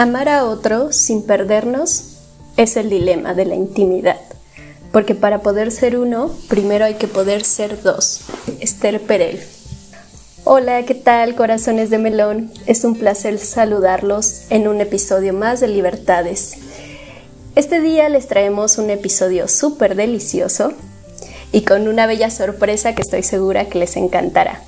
Amar a otro sin perdernos es el dilema de la intimidad, porque para poder ser uno, primero hay que poder ser dos. Esther Perel. Hola, ¿qué tal corazones de melón? Es un placer saludarlos en un episodio más de Libertades. Este día les traemos un episodio súper delicioso y con una bella sorpresa que estoy segura que les encantará.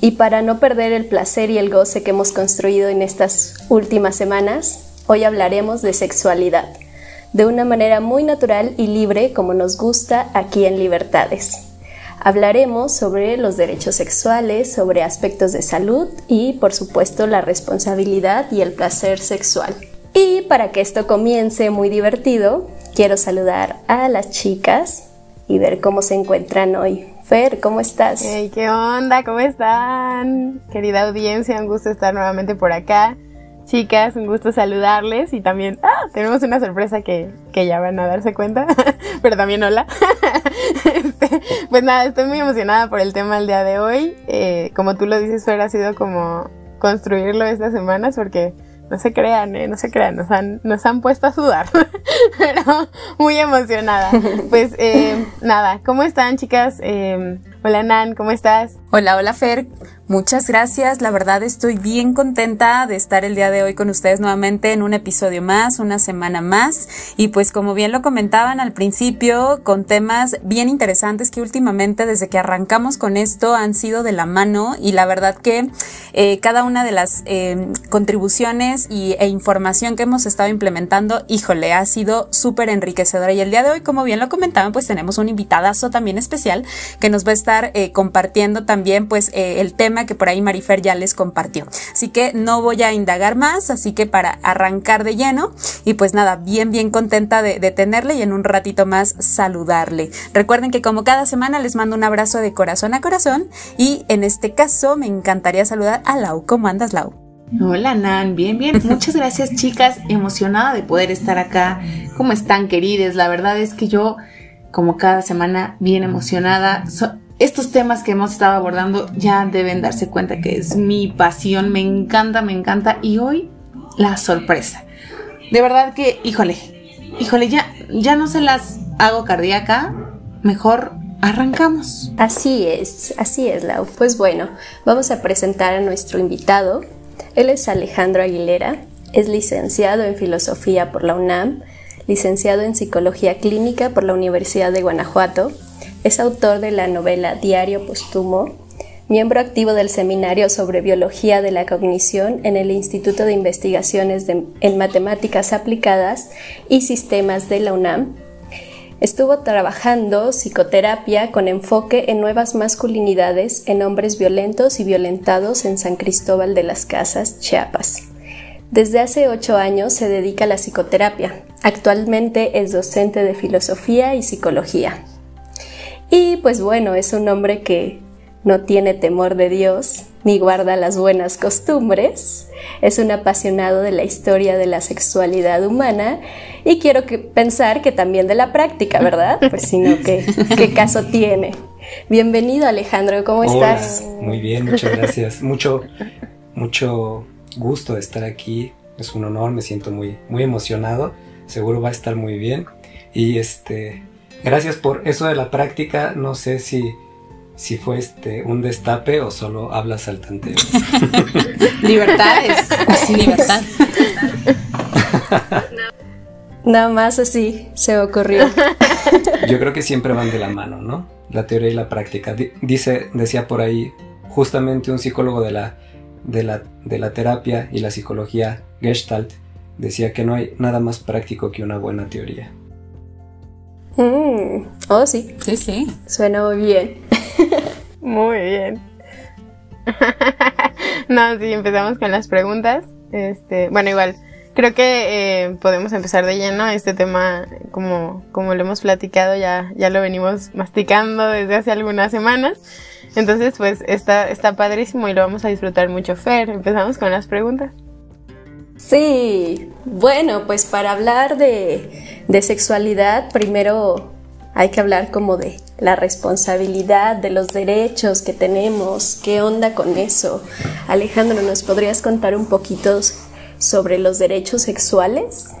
Y para no perder el placer y el goce que hemos construido en estas últimas semanas, hoy hablaremos de sexualidad, de una manera muy natural y libre como nos gusta aquí en Libertades. Hablaremos sobre los derechos sexuales, sobre aspectos de salud y, por supuesto, la responsabilidad y el placer sexual. Y para que esto comience muy divertido, quiero saludar a las chicas y ver cómo se encuentran hoy. Fer, ¿cómo estás? Hey, ¿qué onda? ¿Cómo están? Querida audiencia, un gusto estar nuevamente por acá. Chicas, un gusto saludarles y también ¡ah! tenemos una sorpresa que, que ya van a darse cuenta, pero también hola. Este, pues nada, estoy muy emocionada por el tema del día de hoy. Eh, como tú lo dices, Fer, ha sido como construirlo estas semanas porque no se crean, ¿eh? no se crean, nos han, nos han puesto a sudar, pero muy emocionada. Pues eh, nada, ¿cómo están chicas? Eh, hola Nan, ¿cómo estás? Hola, hola Fer, muchas gracias. La verdad estoy bien contenta de estar el día de hoy con ustedes nuevamente en un episodio más, una semana más. Y pues como bien lo comentaban al principio, con temas bien interesantes que últimamente desde que arrancamos con esto han sido de la mano y la verdad que eh, cada una de las eh, contribuciones y, e información que hemos estado implementando, híjole, ha sido súper enriquecedora. Y el día de hoy, como bien lo comentaban, pues tenemos un invitadazo también especial que nos va a estar eh, compartiendo también pues eh, el tema que por ahí Marifer ya les compartió. Así que no voy a indagar más, así que para arrancar de lleno y pues nada, bien bien contenta de, de tenerle y en un ratito más saludarle. Recuerden que como cada semana les mando un abrazo de corazón a corazón y en este caso me encantaría saludar a Lau. ¿Cómo andas Lau? Hola Nan, bien, bien. Muchas gracias chicas, emocionada de poder estar acá. ¿Cómo están queridas? La verdad es que yo, como cada semana, bien emocionada estos temas que hemos estado abordando ya deben darse cuenta que es mi pasión, me encanta, me encanta. Y hoy la sorpresa. De verdad que, híjole, híjole, ya, ya no se las hago cardíaca, mejor arrancamos. Así es, así es, Lau. Pues bueno, vamos a presentar a nuestro invitado. Él es Alejandro Aguilera, es licenciado en Filosofía por la UNAM, licenciado en Psicología Clínica por la Universidad de Guanajuato, es autor de la novela Diario Póstumo, miembro activo del Seminario sobre Biología de la Cognición en el Instituto de Investigaciones en Matemáticas Aplicadas y Sistemas de la UNAM. Estuvo trabajando psicoterapia con enfoque en nuevas masculinidades en hombres violentos y violentados en San Cristóbal de las Casas, Chiapas. Desde hace ocho años se dedica a la psicoterapia. Actualmente es docente de filosofía y psicología. Y pues bueno, es un hombre que no tiene temor de Dios ni guarda las buenas costumbres. Es un apasionado de la historia de la sexualidad humana y quiero pensar que también de la práctica, ¿verdad? Pues si no, ¿qué, ¿qué, caso tiene? Bienvenido Alejandro, ¿cómo estás? Muy bien, muchas gracias. Mucho, mucho gusto de estar aquí. Es un honor, me siento muy, muy emocionado. Seguro va a estar muy bien. Y este, Gracias por eso de la práctica. No sé si, si fue este un destape o solo hablas al tanteo. Libertades. Sí, libertad. Nada más así se ocurrió. Yo creo que siempre van de la mano, ¿no? La teoría y la práctica. Dice, decía por ahí, justamente un psicólogo de la, de la, de la terapia y la psicología Gestalt, decía que no hay nada más práctico que una buena teoría. Mm. Oh, sí. Sí, sí. Suena muy bien. muy bien. no, sí, empezamos con las preguntas. Este, bueno, igual, creo que eh, podemos empezar de lleno. Este tema, como, como lo hemos platicado, ya, ya lo venimos masticando desde hace algunas semanas. Entonces, pues está, está padrísimo y lo vamos a disfrutar mucho. Fer, empezamos con las preguntas. Sí, bueno, pues para hablar de, de, sexualidad, primero hay que hablar como de la responsabilidad, de los derechos que tenemos, qué onda con eso. Alejandro, ¿nos podrías contar un poquito sobre los derechos sexuales?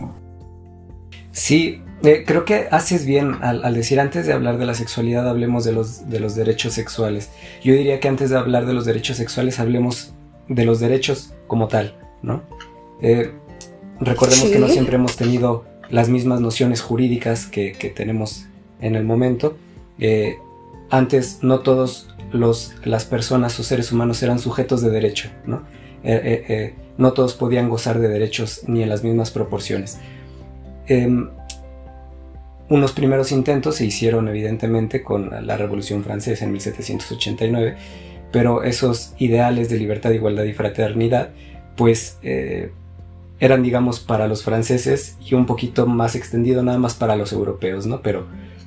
Sí, eh, creo que haces bien al, decir antes de hablar de la sexualidad hablemos de los, de los derechos sexuales. Yo diría que antes de hablar de los derechos sexuales hablemos de los derechos como tal, ¿no? Eh, recordemos que no siempre hemos tenido las mismas nociones jurídicas que, tenemos en el momento. Eh, antes no todos los, las personas o seres humanos eran sujetos de derecho, ¿no? no todos podían gozar de derechos ni en las mismas proporciones. Em, unos primeros intentos se hicieron evidentemente con la Revolución Francesa en 1789, pero esos ideales de libertad, igualdad y fraternidad, pues eh, eran digamos para los franceses y un poquito más extendido nada más para los europeos, ¿no? Pero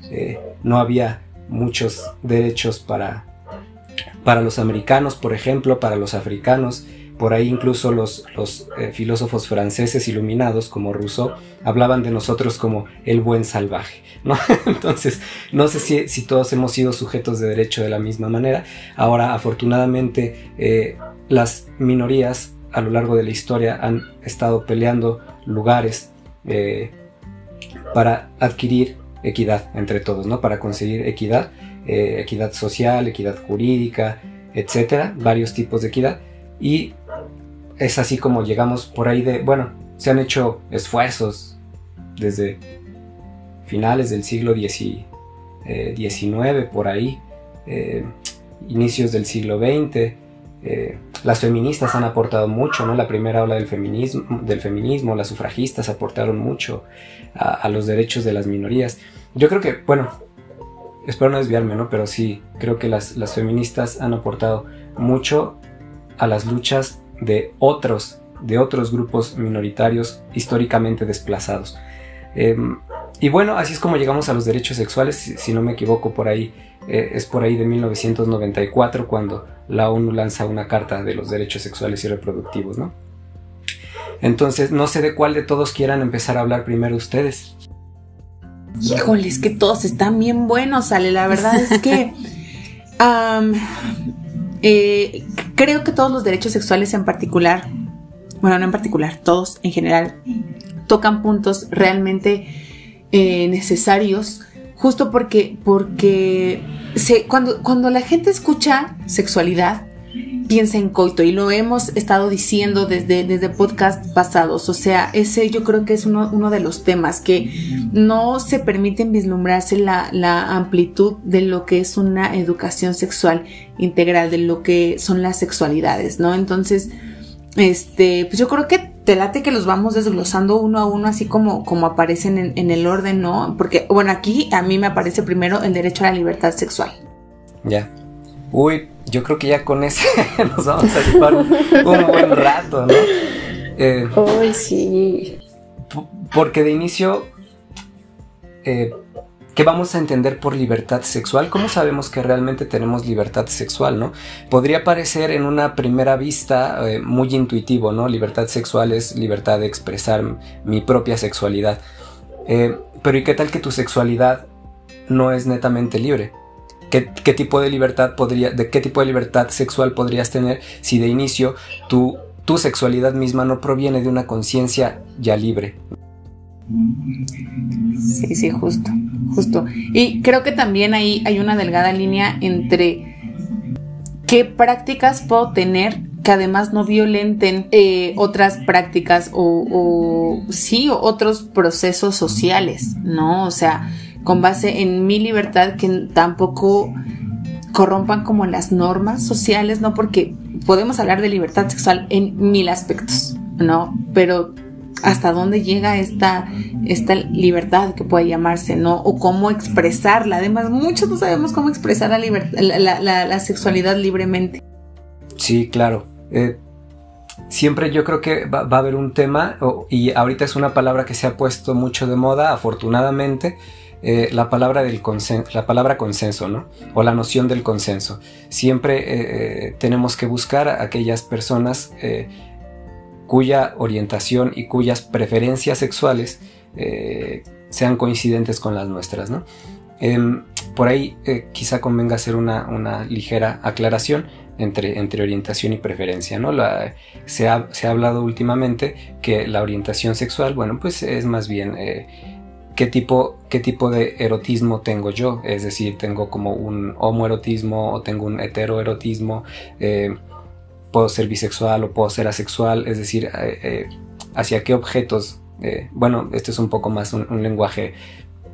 eh, no había muchos derechos para, para los americanos, por ejemplo, para los africanos, por ahí incluso los, eh, filósofos franceses iluminados como Rousseau hablaban de nosotros como el buen salvaje. ¿no? Entonces, no sé si, todos hemos sido sujetos de derecho de la misma manera. Ahora, afortunadamente, eh, las minorías a lo largo de la historia han estado peleando lugares eh, para adquirir equidad entre todos, ¿no? Para conseguir equidad, equidad social, equidad jurídica, etcétera, varios tipos de equidad. Y es así como llegamos por ahí de, bueno, se han hecho esfuerzos desde finales del siglo XIX, eh, por ahí, eh, inicios del siglo XX. Eh, las feministas han aportado mucho, ¿no? La primera ola del feminismo, del feminismo las sufragistas aportaron mucho a, los derechos de las minorías. Yo creo que, bueno, espero no desviarme, ¿no? Pero sí, creo que las, las feministas han aportado mucho a las luchas de otros, de otros grupos minoritarios históricamente desplazados. Em, y bueno, así es como llegamos a los derechos sexuales, si, no me equivoco, por ahí eh, es por ahí de 1994 cuando la ONU lanza una carta de los derechos sexuales y reproductivos, ¿no? Entonces, no sé de cuál de todos quieran empezar a hablar primero ustedes. Híjoles, que todos están bien buenos, Ale. La verdad es que Eh, creo que todos los derechos sexuales en particular, bueno, no en particular, todos en general, tocan puntos realmente eh, necesarios, justo porque, porque se, cuando, cuando la gente escucha sexualidad, piensa en coito y lo hemos estado diciendo desde, desde podcast pasados. O sea, ese yo creo que es uno, uno de los temas que no se permiten vislumbrarse la, la, amplitud de lo que es una educación sexual integral, de lo que son las sexualidades, ¿no? Entonces, este, pues yo creo que te late que los vamos desglosando uno a uno así como, como aparecen en, en el orden, ¿no? Porque, bueno, aquí a mí me aparece primero el derecho a la libertad sexual. Ya. Uy, yo creo que ya con ese nos vamos a llevar un, buen rato, ¿no? Eh, sí. Porque de inicio, eh, ¿qué vamos a entender por libertad sexual? ¿Cómo sabemos que realmente tenemos libertad sexual, no? Podría parecer en una primera vista eh, muy intuitivo, ¿no? Libertad sexual es libertad de expresar mi propia sexualidad. pero ¿y qué tal que tu sexualidad no es netamente libre? ¿Qué, tipo de libertad podría, de qué tipo de libertad sexual podrías tener si de inicio tu, tu sexualidad misma no proviene de una conciencia ya libre? Sí, sí, justo, justo. Y creo que también ahí hay una delgada línea entre qué prácticas puedo tener que además no violenten eh, otras prácticas o, o sí, o otros procesos sociales, ¿no? O sea, con base en mi libertad que tampoco corrompan como las normas sociales, ¿no? Porque podemos hablar de libertad sexual en mil aspectos, ¿no? Pero hasta dónde llega esta, esta libertad que puede llamarse, ¿no? O cómo expresarla. Además, muchos no sabemos cómo expresar la, la, sexualidad libremente. Sí, claro. Eh, siempre yo creo que va, a haber un tema, y ahorita es una palabra que se ha puesto mucho de moda, afortunadamente, eh, la, palabra del la palabra consenso, ¿no? O la noción del consenso. Siempre eh, eh, tenemos que buscar a aquellas personas cuya orientación y cuyas preferencias sexuales sean coincidentes con las nuestras, ¿no? Em, por ahí quizá convenga hacer una, ligera aclaración entre, entre, orientación y preferencia, ¿no? Se, ha, se, ha, hablado últimamente que la orientación sexual, bueno, pues es más bien qué tipo, qué tipo de erotismo tengo yo. Es decir, tengo como un homoerotismo o tengo un heteroerotismo. Eh, puedo ser bisexual o puedo ser asexual. Es decir, eh, eh, hacia qué objetos. bueno, esto es un poco más un, lenguaje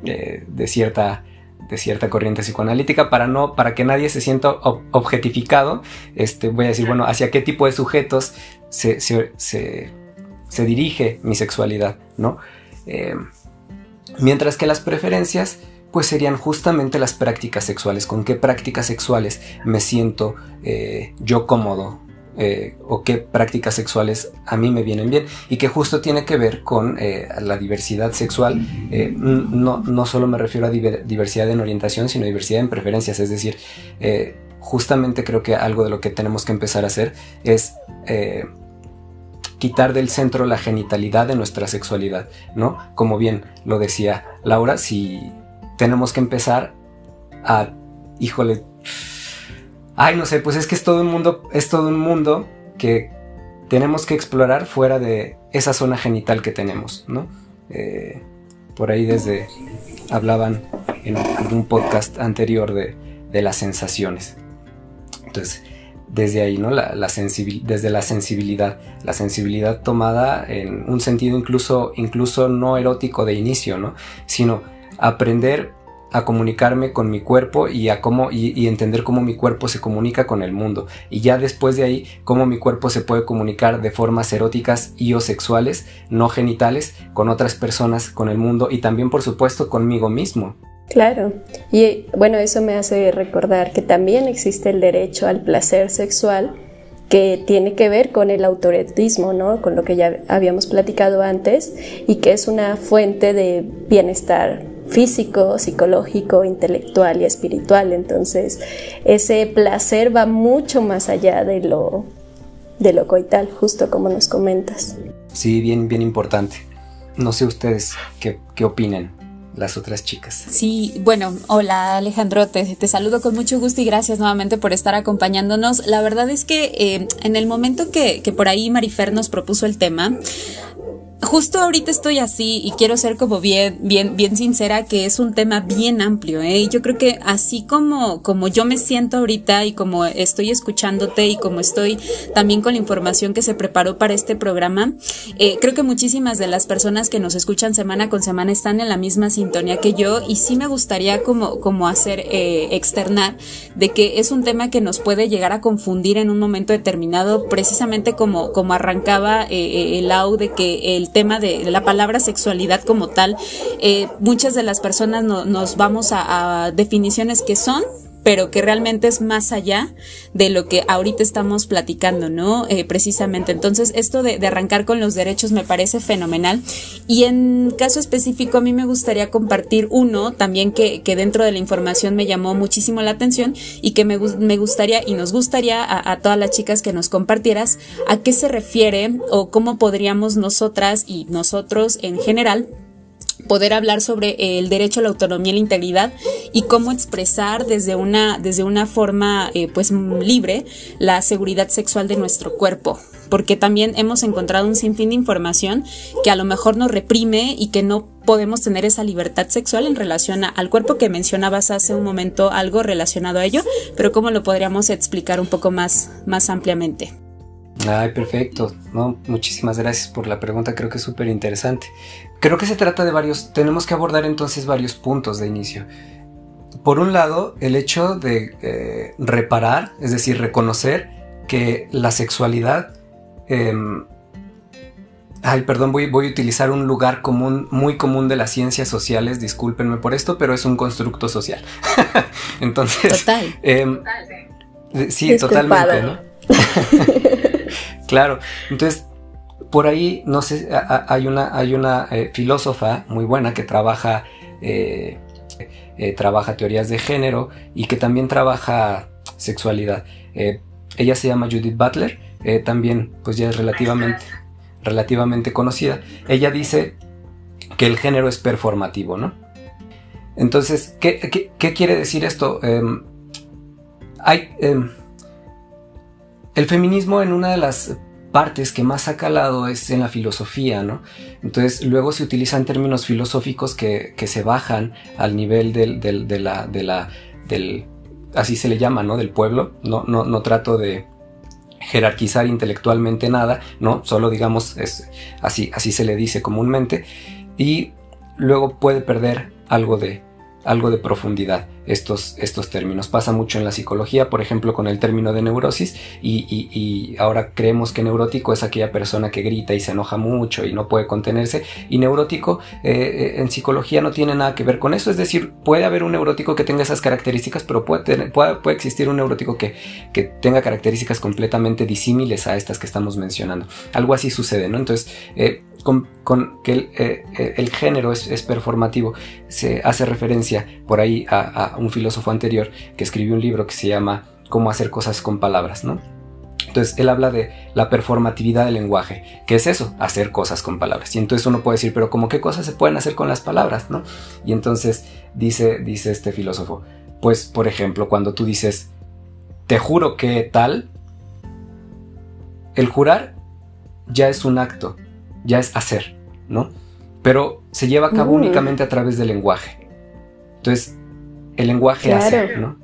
de cierta de cierta corriente psicoanalítica para no para que nadie se sienta objetificado este voy a decir bueno hacia qué tipo de sujetos se, se, dirige mi sexualidad no Mientras que las preferencias pues serían justamente las prácticas sexuales, con qué prácticas sexuales me siento eh, yo cómodo eh, o qué prácticas sexuales a mí me vienen bien y que justo tiene que ver con eh, la diversidad sexual. no, no, solo me refiero a diversidad en orientación, sino diversidad en preferencias, es decir, justamente creo que algo de lo que tenemos que empezar a hacer es quitar del centro la genitalidad de nuestra sexualidad, ¿no? Como bien lo decía Laura, si tenemos que empezar a, híjole, ay, no sé, pues es que es todo un mundo, es todo un mundo que tenemos que explorar fuera de esa zona genital que tenemos, ¿no? Eh, por ahí desde hablaban en algún podcast anterior de, de las sensaciones. Entonces, desde ahí, ¿no? La, desde la sensibilidad, la sensibilidad tomada en un sentido incluso, incluso no erótico de inicio, ¿no? Sino aprender a comunicarme con mi cuerpo y a cómo y, entender cómo mi cuerpo se comunica con el mundo y ya después de ahí cómo mi cuerpo se puede comunicar de formas eróticas y o sexuales no genitales con otras personas con el mundo y también por supuesto conmigo mismo Claro, y bueno, eso me hace recordar que también existe el derecho al placer sexual que tiene que ver con el autoretismo, ¿no? Con lo que ya habíamos platicado antes y que es una fuente de bienestar físico, psicológico, intelectual y espiritual. Entonces, ese placer va mucho más allá de lo de lo coital, justo como nos comentas. Sí, bien, bien importante. No sé ustedes qué, qué opinen las otras chicas. Sí, bueno, hola Alejandro, te, saludo con mucho gusto y gracias nuevamente por estar acompañándonos. La verdad es que eh, en el momento que, que por ahí Marifer nos propuso el tema, justo ahorita estoy así y quiero ser como bien, bien, bien sincera que es un tema bien amplio, ¿eh? Yo creo que así como, como yo me siento ahorita y como estoy escuchándote y como estoy también con la información que se preparó para este programa, eh, creo que muchísimas de las personas que nos escuchan semana con semana están en la misma sintonía que yo y sí me gustaría como, como hacer eh, externar de que es un tema que nos puede llegar a confundir en un momento determinado, precisamente como, como arrancaba eh, el AU de que el tema de la palabra sexualidad como tal, eh, muchas de las personas nos vamos a, definiciones que son pero que realmente es más allá de lo que ahorita estamos platicando, ¿no? Eh, precisamente. Entonces, esto de, arrancar con los derechos me parece fenomenal. Y en caso específico, a mí me gustaría compartir uno también que, dentro de la información me llamó muchísimo la atención y que me, gustaría y nos gustaría a, todas las chicas que nos compartieras a qué se refiere o cómo podríamos nosotras y nosotros en general poder hablar sobre el derecho a la autonomía y la integridad y cómo expresar desde una, desde una forma eh, pues libre la seguridad sexual de nuestro cuerpo porque también hemos encontrado un sinfín de información que a lo mejor nos reprime y que no podemos tener esa libertad sexual en relación al cuerpo que mencionabas hace un momento algo relacionado a ello, pero cómo lo podríamos explicar un poco más, más ampliamente. Ay, perfecto. No, muchísimas gracias por la pregunta, creo que es súper interesante. Creo que se trata de varios, tenemos que abordar entonces varios puntos de inicio. Por un lado, el hecho de eh, reparar, es decir, reconocer que la sexualidad... Em, ay, perdón, voy, voy, a utilizar un lugar común, muy común de las ciencias sociales, discúlpenme por esto, pero es un constructo social. entonces... Total. Em, sí, totalmente, ¿no? Claro, entonces por ahí, no sé, hay una, hay una eh, filósofa muy buena que trabaja, eh, eh, trabaja teorías de género y que también trabaja sexualidad. ella se llama Judith Butler, también pues ya es relativamente, relativamente conocida. Ella dice que el género es performativo, ¿no? Entonces, ¿qué, quiere decir esto? Em, hay, em, el feminismo en una de las partes que más ha calado es en la filosofía, ¿no? Entonces luego se utilizan términos filosóficos que, se bajan al nivel del, de la, de la, del, así se le llama, ¿no? Del pueblo. No, no, no trato de jerarquizar intelectualmente nada, ¿no? Solo digamos, es así, así se le dice comúnmente. Y luego puede perder algo de, algo de profundidad estos, estos términos. Pasa mucho en la psicología, por ejemplo, con el término de neurosis, y, ahora creemos que neurótico es aquella persona que grita y se enoja mucho y no puede contenerse, y neurótico eh, eh, en psicología no tiene nada que ver con eso, es decir, puede haber un neurótico que tenga esas características, pero puede, puede, existir un neurótico que, que, tenga características completamente disímiles a estas que estamos mencionando. Algo así sucede, ¿no? Entonces, eh, con, que el, el género es, performativo. Se hace referencia por ahí a, un filósofo anterior que escribió un libro que se llama Cómo hacer cosas con palabras, ¿no? Entonces él habla de la performatividad del lenguaje. ¿Qué es eso? Hacer cosas con palabras. Y entonces uno puede decir, pero ¿cómo qué cosas se pueden hacer con las palabras? ¿no? Y entonces dice, dice este filósofo, pues por ejemplo, cuando tú dices, te juro que tal, el jurar ya es un acto ya es hacer, ¿no? Pero se lleva a cabo mm. únicamente a través del lenguaje. Entonces, el lenguaje hace, ¿no?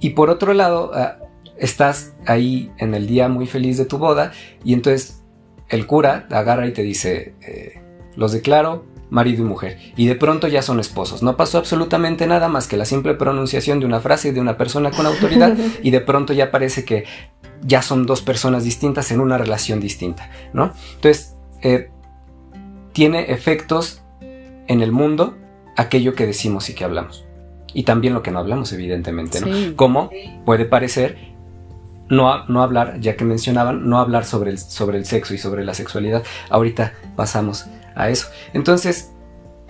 Y por otro lado, ah, estás ahí en el día muy feliz de tu boda y entonces el cura agarra y te dice, eh, los declaro marido y mujer. Y de pronto ya son esposos. No pasó absolutamente nada más que la simple pronunciación de una frase de una persona con autoridad y de pronto ya parece que ya son dos personas distintas en una relación distinta, ¿no? Entonces, eh, tiene efectos en el mundo aquello que decimos y que hablamos. Y también lo que no hablamos, evidentemente, ¿no? Como puede parecer no, no, hablar, ya que mencionaban, no hablar sobre el, sobre el sexo y sobre la sexualidad. Ahorita pasamos a eso. Entonces,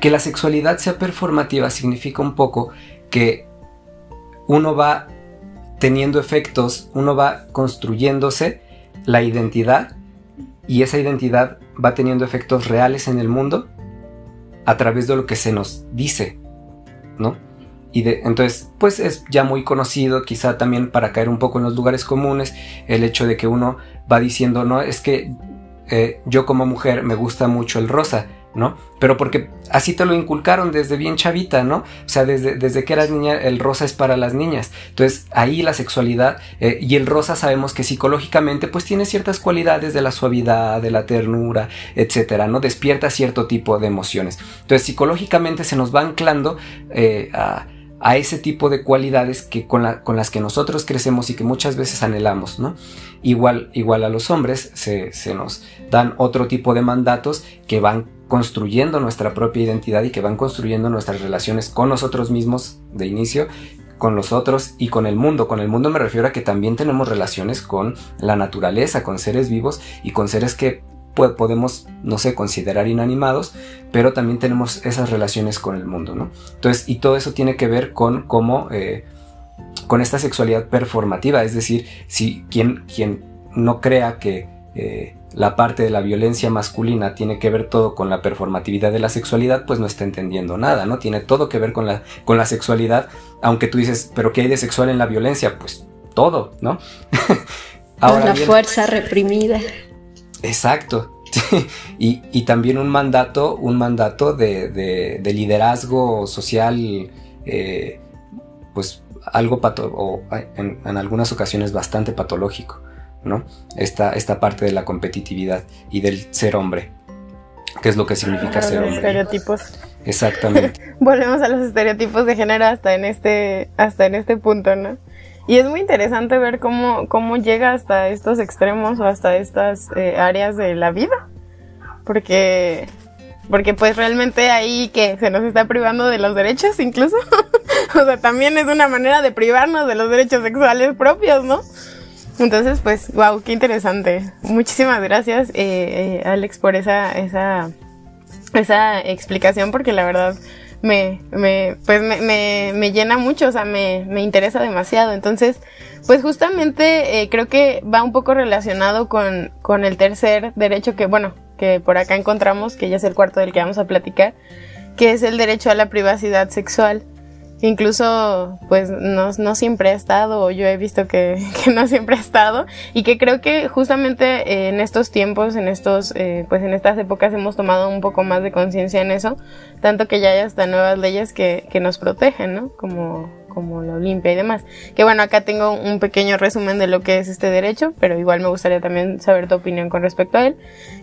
que la sexualidad sea performativa significa un poco que uno va teniendo efectos, uno va construyéndose la identidad y esa identidad va teniendo efectos reales en el mundo a través de lo que se nos dice, ¿no? Y entonces, pues es ya muy conocido, quizá también para caer un poco en los lugares comunes, el hecho de que uno va diciendo, no, es que eh, yo como mujer me gusta mucho el rosa, ¿no? Pero porque así te lo inculcaron desde bien chavita, ¿no? O sea, desde, desde que eras niña, el rosa es para las niñas. Entonces, ahí la sexualidad eh, y el rosa sabemos que psicológicamente pues tiene ciertas cualidades de la suavidad, de la ternura, etcétera, ¿no? Despierta cierto tipo de emociones. Entonces, psicológicamente se nos va anclando eh, a a ese tipo de cualidades que con, las que nosotros crecemos y que muchas veces anhelamos, ¿no? Igual, igual a los hombres se, nos dan otro tipo de mandatos que van construyendo nuestra propia identidad y que van construyendo nuestras relaciones con nosotros mismos de inicio con los otros y con el mundo. Con el mundo me refiero a que también tenemos relaciones con la naturaleza, con seres vivos y con seres que podemos, no sé, considerar inanimados, pero también tenemos esas relaciones con el mundo, ¿no? Entonces, y todo eso tiene que ver con cómo, eh, con esta sexualidad performativa, es decir, si quien, quien no crea que eh, la parte de la violencia masculina tiene que ver todo con la performatividad de la sexualidad, pues no está entendiendo nada, ¿no? Tiene todo que ver con la, con la sexualidad, aunque tú dices, pero ¿qué hay de sexual en la violencia? Pues todo, ¿no? Ahora la fuerza reprimida. Exacto. y, también un mandato, un mandato de, liderazgo social, eh, pues algo pato o en, algunas ocasiones bastante patológico, ¿no? Esta, esta parte de la competitividad y del ser hombre. ¿Qué es lo que significa ser hombre? Estereotipos. Exactamente. Volvemos a los estereotipos de género hasta en este, hasta en este punto, ¿no? Y es muy interesante ver cómo, cómo llega hasta estos extremos o hasta estas eh, áreas de la vida. Porque, porque pues realmente ahí que se nos está privando de los derechos incluso. o sea, también es una manera de privarnos de los derechos sexuales propios, ¿no? Entonces, pues, wow, qué interesante. Muchísimas gracias, eh, eh, Alex, por esa, esa, esa explicación, porque la verdad me, me, pues me, me, llena mucho, o sea, me, me interesa demasiado. Entonces, pues justamente eh, creo que va un poco relacionado con, con el tercer derecho que, bueno, que por acá encontramos, que ya es el cuarto del que vamos a platicar, que es el derecho a la privacidad sexual. Incluso, pues, no, no siempre ha estado, o yo he visto que, que, no siempre ha estado, y que creo que justamente en estos tiempos, en estos, eh, pues en estas épocas hemos tomado un poco más de conciencia en eso, tanto que ya hay hasta nuevas leyes que, que nos protegen, ¿no? Como, como la Olimpia y demás. Que bueno, acá tengo un pequeño resumen de lo que es este derecho, pero igual me gustaría también saber tu opinión con respecto a él,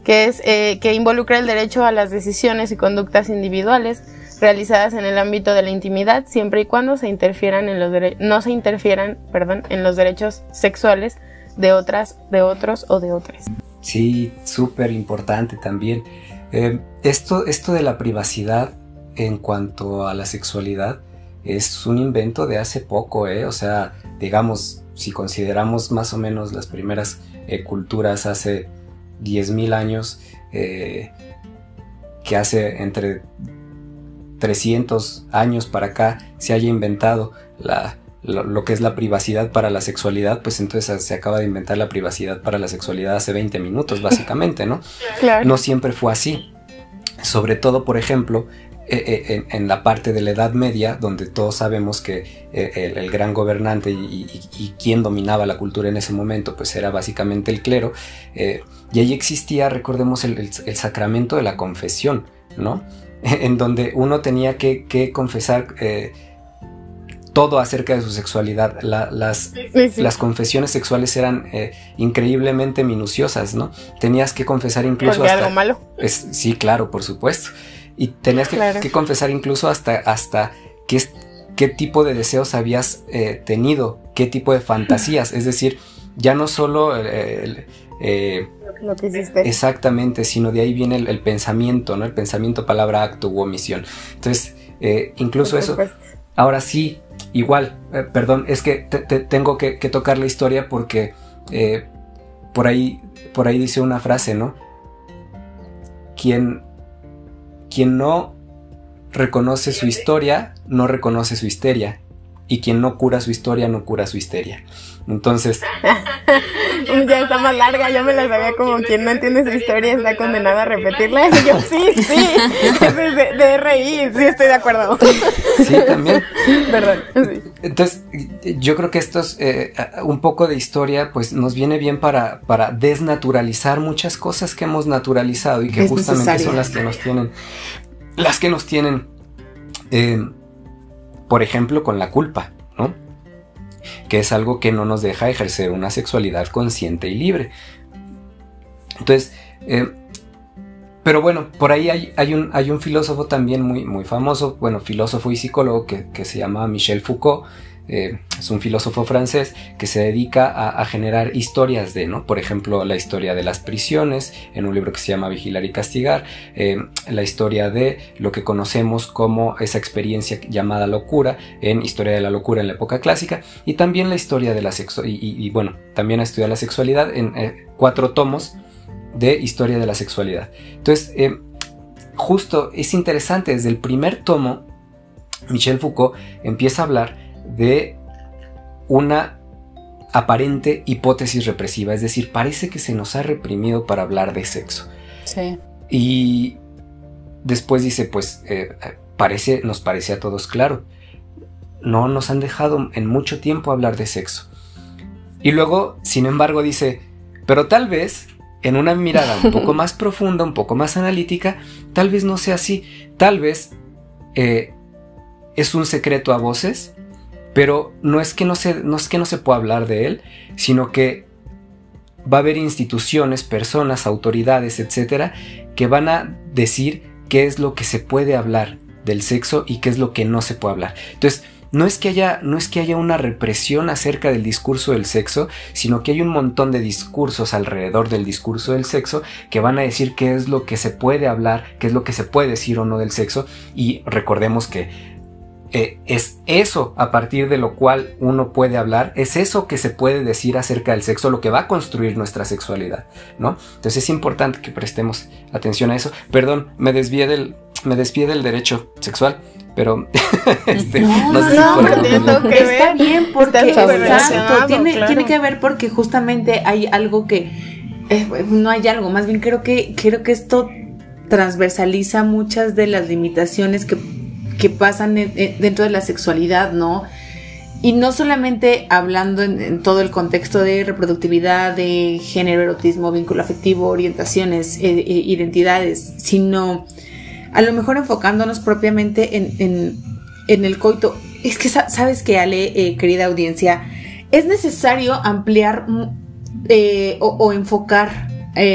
que es eh, que involucra el derecho a las decisiones y conductas individuales realizadas en el ámbito de la intimidad, siempre y cuando se interfieran en los no se interfieran, perdón, en los derechos sexuales de otras, de otros o de otras. Sí, súper importante también. Eh, esto, esto de la privacidad en cuanto a la sexualidad es un invento de hace poco, ¿eh? O sea, digamos, si consideramos más o menos las primeras eh, culturas hace 10.000 años, eh, que hace entre 300 años para acá se haya inventado la, lo, que es la privacidad para la sexualidad, pues entonces se acaba de inventar la privacidad para la sexualidad hace 20 minutos, básicamente, ¿no? No siempre fue así. Sobre todo, por ejemplo, eh, eh, en, la parte de la Edad Media, donde todos sabemos que eh, el, gran gobernante y, quien dominaba la cultura en ese momento, pues era básicamente el clero, y ahí existía, recordemos, el, sacramento de la confesión, ¿no? en donde uno tenía que, confesar todo acerca de su sexualidad. las, las, confesiones sexuales eran increíblemente minuciosas, ¿no? Tenías que confesar incluso... Hasta, algo malo? sí, claro, por supuesto y tenías que, confesar incluso hasta, hasta qué, qué tipo de deseos habías eh, tenido, qué tipo de fantasías, es decir, ya no solo... Eh, lo que hiciste. Exactamente, sino de ahí viene el, pensamiento, ¿no? El pensamiento, palabra, acto u omisión. Entonces, eh, incluso eso. Ahora sí, igual, perdón, es que tengo que, que, tocar la historia porque por ahí, por ahí dice una frase, ¿no? Quien quien no reconoce su historia, no reconoce su histeria. Y quien no cura su historia, no cura su histeria. Entonces. ya está más larga, yo me la sabía como quien no entiende su historia está condenado a repetirla. Y yo, sí, sí, es de, de reír, sí estoy de acuerdo. Sí, también. Perdón. Entonces, yo creo que esto es eh, un poco de historia, pues nos viene bien para, para desnaturalizar muchas cosas que hemos naturalizado y que justamente son las que nos tienen, las que nos tienen, eh, por ejemplo, con la culpa, ¿no? que es algo que no nos deja ejercer una sexualidad consciente y libre. Entonces, eh, pero bueno, por ahí hay, un, hay, un, filósofo también muy, muy famoso, bueno, filósofo y psicólogo que, que se llama Michel Foucault, eh, es un filósofo francés que se dedica a, generar historias de, ¿no? Por ejemplo, la historia de las prisiones, en un libro que se llama Vigilar y Castigar, eh, la historia de lo que conocemos como esa experiencia llamada locura, en Historia de la Locura en la época clásica, y también la historia de la sexo y, bueno, también a estudiar la sexualidad en eh, cuatro tomos de Historia de la Sexualidad. Entonces, justo es interesante, desde el primer tomo, Michel Foucault empieza a hablar de una aparente hipótesis represiva, es decir, parece que se nos ha reprimido para hablar de sexo. Sí. Y después dice, pues eh, parece, nos parece a todos claro, no nos han dejado en mucho tiempo hablar de sexo. Y luego, sin embargo, dice, pero tal vez, en una mirada un poco más profunda, un poco más analítica, tal vez no sea así, tal vez eh, es un secreto a voces pero no es que no se, no es que no se pueda hablar de él, sino que va a haber instituciones, personas, autoridades, etcétera, que van a decir qué es lo que se puede hablar del sexo y qué es lo que no se puede hablar. Entonces, no es que haya, no es que haya una represión acerca del discurso del sexo, sino que hay un montón de discursos alrededor del discurso del sexo que van a decir qué es lo que se puede hablar, qué es lo que se puede decir o no del sexo. Y recordemos que eh, es eso a partir de lo cual uno puede hablar, es eso que se puede decir acerca del sexo, lo que va a construir nuestra sexualidad, ¿no? Entonces es importante que prestemos atención a eso. Perdón, me desvié del, me desvié del derecho sexual, pero este, no, no, no, está bien porque tiene, tiene que ver porque justamente hay algo que eh, no hay algo, más bien creo que creo que esto transversaliza muchas de las limitaciones que, que pasan dentro de la sexualidad, ¿no? Y no solamente hablando en, todo el contexto de reproductividad, de género, erotismo, vínculo afectivo, orientaciones, eh, eh, identidades, sino a lo mejor enfocándonos propiamente en, el coito. Es que sabes que, Ale, eh, querida audiencia, es necesario ampliar mm, o, enfocar,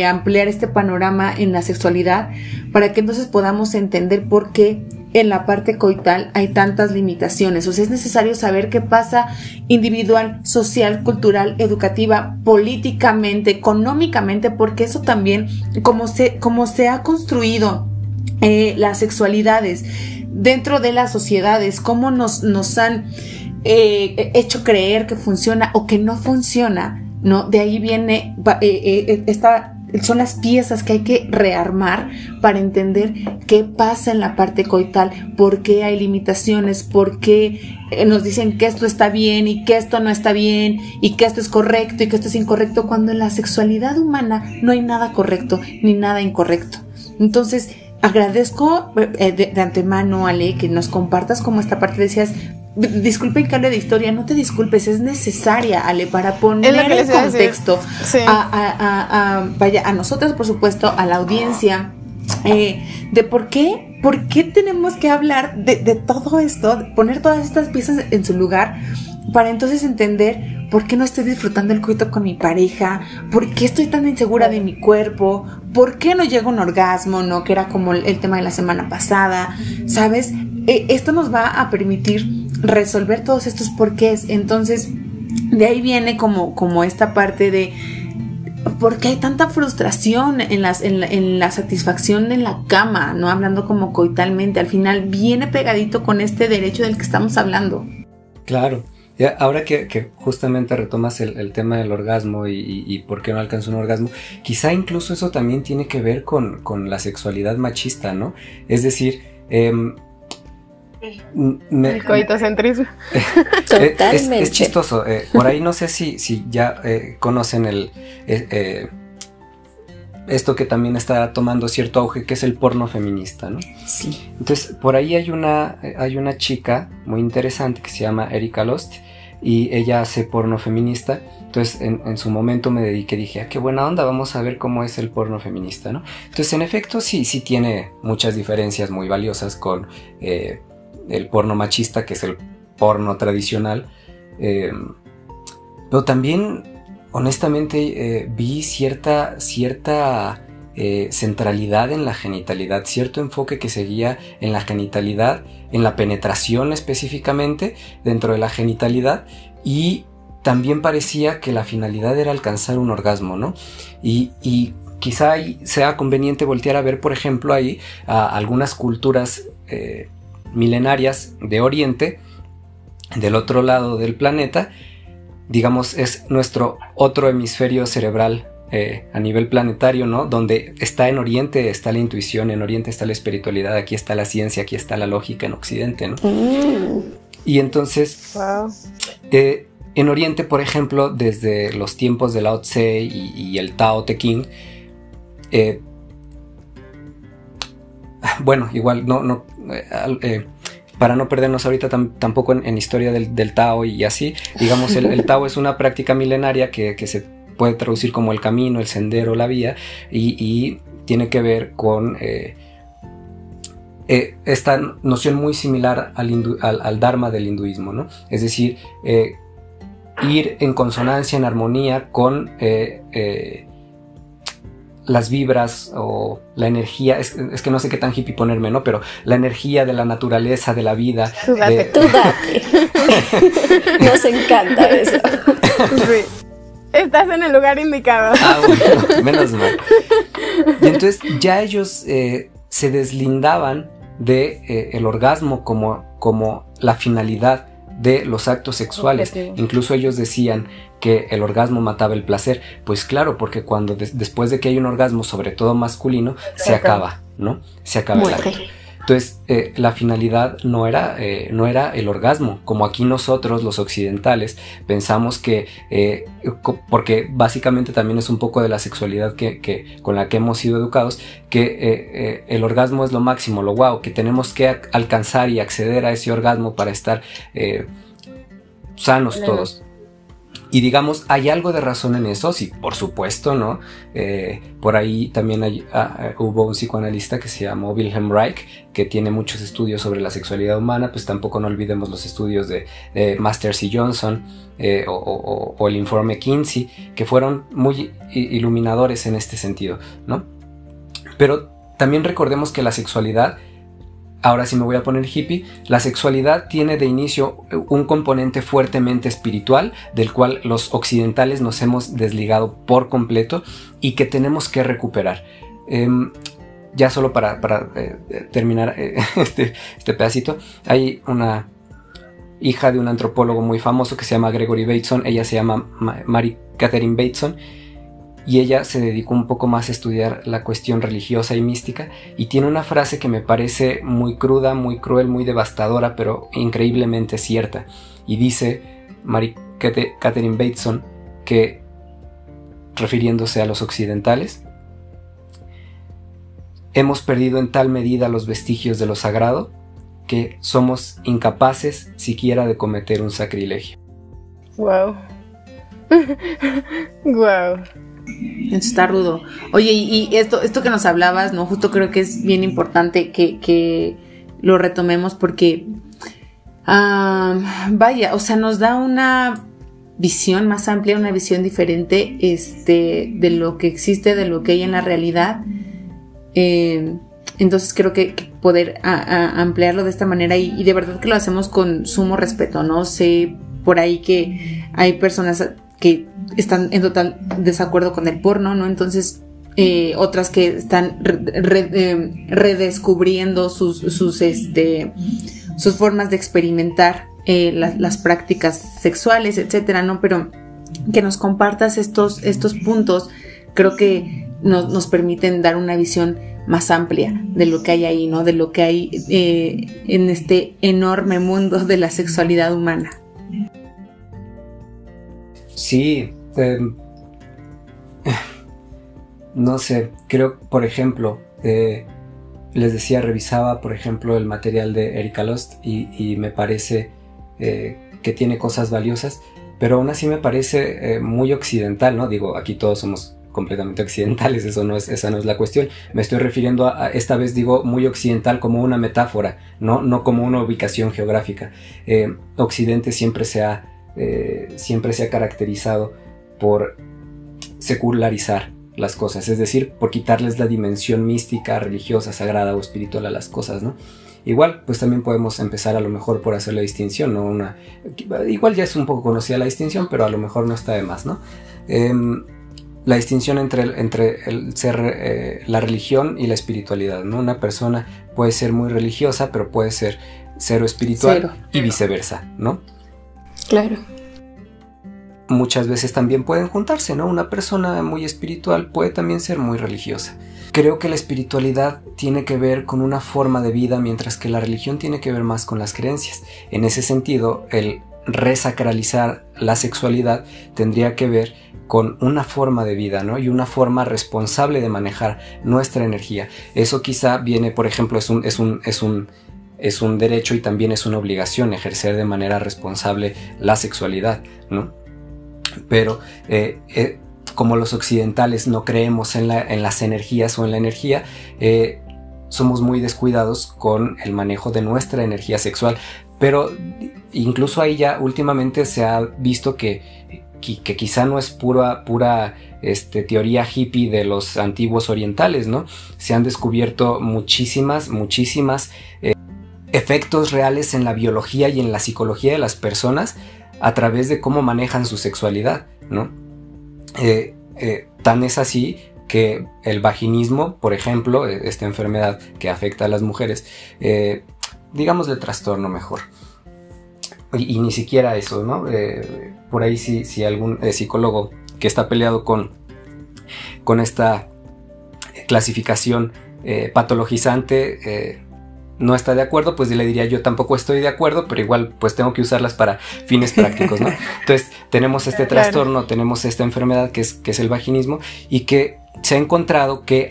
ampliar este panorama en la sexualidad para que entonces podamos entender por qué en la parte coital hay tantas limitaciones. O sea, es necesario saber qué pasa individual, social, cultural, educativa, políticamente, económicamente, porque eso también, como se, se ha construido eh, las sexualidades dentro de las sociedades, cómo nos, nos han eh, hecho creer que funciona o que no funciona, ¿no? De ahí viene eh, esta son las piezas que hay que rearmar para entender qué pasa en la parte coital, por qué hay limitaciones, por qué eh, nos dicen que esto está bien y que esto no está bien y que esto es correcto y que esto es incorrecto, cuando en la sexualidad humana no hay nada correcto ni nada incorrecto. Entonces, agradezco eh, de, antemano, Ale, que nos compartas como esta parte decías, disculpe en cambio de historia, no te disculpes, es necesaria, Ale, para poner en contexto a, vaya, a nosotros, por supuesto, a la audiencia, eh, de por qué, por qué tenemos que hablar de, de todo esto, poner todas estas piezas en su lugar, para entonces entender por qué no estoy disfrutando el coito con mi pareja, por qué estoy tan insegura de mi cuerpo, por qué no llega un orgasmo, ¿no? Que era como el, tema de la semana pasada, ¿sabes? Eh, esto nos va a permitir resolver todos estos porqués. Entonces, de ahí viene como, como esta parte de por qué hay tanta frustración en, las, en, la, satisfacción en la cama, no hablando como coitalmente. Al final viene pegadito con este derecho del que estamos hablando. Claro. ahora que, justamente retomas el, tema del orgasmo y, por qué no alcanza un orgasmo, quizá incluso eso también tiene que ver con, la sexualidad machista, ¿no? Es decir, el coitocentrismo. Totalmente. Es, chistoso. Eh, por ahí no sé si, si ya eh, conocen el eh, esto que también está tomando cierto auge, que es el porno feminista, ¿no? Sí. Entonces, por ahí hay una, hay una chica muy interesante que se llama Erika Lost y ella hace porno feminista. Entonces, en, su momento me dediqué, dije, ah, qué buena onda, vamos a ver cómo es el porno feminista, ¿no? Entonces, en efecto, sí, sí tiene muchas diferencias muy valiosas con el porno machista, que es el porno tradicional. Eh, pero también, honestamente, eh, vi cierta, cierta eh, centralidad en la genitalidad, cierto enfoque que seguía en la genitalidad, en la penetración específicamente dentro de la genitalidad y también parecía que la finalidad era alcanzar un orgasmo, ¿no? Y, y quizá sea conveniente voltear a ver, por ejemplo, ahí algunas culturas milenarias de Oriente, del otro lado del planeta, digamos, es nuestro otro hemisferio cerebral eh, a nivel planetario, ¿no? Donde está en Oriente está la intuición, en Oriente está la espiritualidad, aquí está la ciencia, aquí está la lógica en Occidente, ¿no? Mm. Y entonces, eh, en Oriente, por ejemplo, desde los tiempos de Lao Tse y, el Tao Te Ching, eh, bueno, igual no, no, eh, eh, para no perdernos ahorita tampoco en, historia del, Tao y así, digamos, el, Tao es una práctica milenaria que, se puede traducir como el camino, el sendero, la vía, y, tiene que ver con eh, esta noción muy similar al, Dharma del hinduismo, ¿no? Es decir, ir en consonancia, en armonía con las vibras o la energía, es, que no sé qué tan hippie ponerme, ¿no? Pero la energía de la naturaleza, de la vida. Tú date, tú date. Nos encanta eso. Estás en el lugar indicado. Ah, bueno, menos mal. Y entonces ya ellos eh, se deslindaban de eh, el orgasmo como, como la finalidad de los actos sexuales. Incluso ellos decían que el orgasmo mataba el placer. Pues claro, porque cuando después de que hay un orgasmo, sobre todo masculino, se acaba, ¿no? Se acaba el acto. Entonces, eh, la finalidad no era, eh, no era el orgasmo, como aquí nosotros, los occidentales, pensamos que, eh, porque básicamente también es un poco de la sexualidad que, con la que hemos sido educados, que el orgasmo es lo máximo, lo wow, que tenemos que alcanzar y acceder a ese orgasmo para estar sanos todos. Y digamos, ¿hay algo de razón en eso? Sí, por supuesto, ¿no? Eh, por ahí también ah, ah, hubo un psicoanalista que se llamó Wilhelm Reich, que tiene muchos estudios sobre la sexualidad humana, pues tampoco no olvidemos los estudios de, Masters y Johnson eh, o, el informe Kinsey, que fueron muy iluminadores en este sentido, ¿no? Pero también recordemos que la sexualidad ahora sí me voy a poner hippie, la sexualidad tiene de inicio un componente fuertemente espiritual del cual los occidentales nos hemos desligado por completo y que tenemos que recuperar. Em, ya solo para, eh, terminar eh, este, este pedacito, hay una hija de un antropólogo muy famoso que se llama Gregory Bateson, ella se llama Mary Catherine Bateson, y ella se dedicó un poco más a estudiar la cuestión religiosa y mística y tiene una frase que me parece muy cruda, muy cruel, muy devastadora, pero increíblemente cierta. Y dice Mary Catherine Bateson que, refiriéndose a los occidentales, hemos perdido en tal medida los vestigios de lo sagrado que somos incapaces siquiera de cometer un sacrilegio. Wow. wow. Está rudo. Oye, y, esto, esto que nos hablabas, ¿no? Justo creo que es bien importante que, lo retomemos porque, vaya, o sea, nos da una visión más amplia, una visión diferente este, de lo que existe, de lo que hay en la realidad. Eh, entonces creo que, poder ampliarlo de esta manera y, de verdad que lo hacemos con sumo respeto, ¿no? Sé por ahí que hay personas que están en total desacuerdo con el porno, ¿no? Entonces, eh, otras que están eh, redescubriendo sus, sus, este, sus formas de experimentar eh, las, prácticas sexuales, etcétera, ¿no? Pero que nos compartas estos, estos puntos, creo que nos, nos, permiten dar una visión más amplia de lo que hay ahí, ¿no? De lo que hay en este enorme mundo de la sexualidad humana. Sí, em, no sé, creo, por ejemplo, eh, les decía, revisaba, por ejemplo, el material de Erika Lost y, me parece eh, que tiene cosas valiosas, pero aún así me parece eh, muy occidental, ¿no? Digo, aquí todos somos completamente occidentales, eso no es, esa no es la cuestión. Me estoy refiriendo a, esta vez digo muy occidental como una metáfora, no, no como una ubicación geográfica. Occidente siempre se ha eh, siempre se ha caracterizado por secularizar las cosas, es decir, por quitarles la dimensión mística, religiosa, sagrada o espiritual a las cosas, ¿no? Igual, pues también podemos empezar a lo mejor por hacer la distinción, ¿no? Una, igual ya es un poco conocida la distinción, pero a lo mejor no está de más, ¿no? Em, la distinción entre, el, entre el ser, eh, la religión y la espiritualidad, ¿no? Una persona puede ser muy religiosa, pero puede ser cero espiritual y viceversa, ¿no? Claro. Muchas veces también pueden juntarse, ¿no? Una persona muy espiritual puede también ser muy religiosa. Creo que la espiritualidad tiene que ver con una forma de vida, mientras que la religión tiene que ver más con las creencias. En ese sentido, el resacralizar la sexualidad tendría que ver con una forma de vida, ¿no? Y una forma responsable de manejar nuestra energía. Eso quizá viene, por ejemplo, es un, es un, es un es un derecho y también es una obligación ejercer de manera responsable la sexualidad, ¿no? Pero eh, eh, como los occidentales no creemos en, las energías o en la energía, eh, somos muy descuidados con el manejo de nuestra energía sexual. Pero incluso ahí ya últimamente se ha visto que, que, quizá no es pura, pura este, teoría hippie de los antiguos orientales, ¿no? Se han descubierto muchísimas, muchísimas efectos reales en la biología y en la psicología de las personas a través de cómo manejan su sexualidad, ¿no? Eh, eh, tan es así que el vaginismo, por ejemplo, e, esta enfermedad que afecta a las mujeres, eh, digamos de trastorno mejor. Y, ni siquiera eso, ¿no? por ahí si, si algún psicólogo que está peleado con, con esta clasificación patologizante no está de acuerdo, pues le diría yo tampoco estoy de acuerdo, pero igual pues tengo que usarlas para fines prácticos, ¿no? Entonces tenemos este trastorno, tenemos esta enfermedad que es, que es el vaginismo y que se ha encontrado que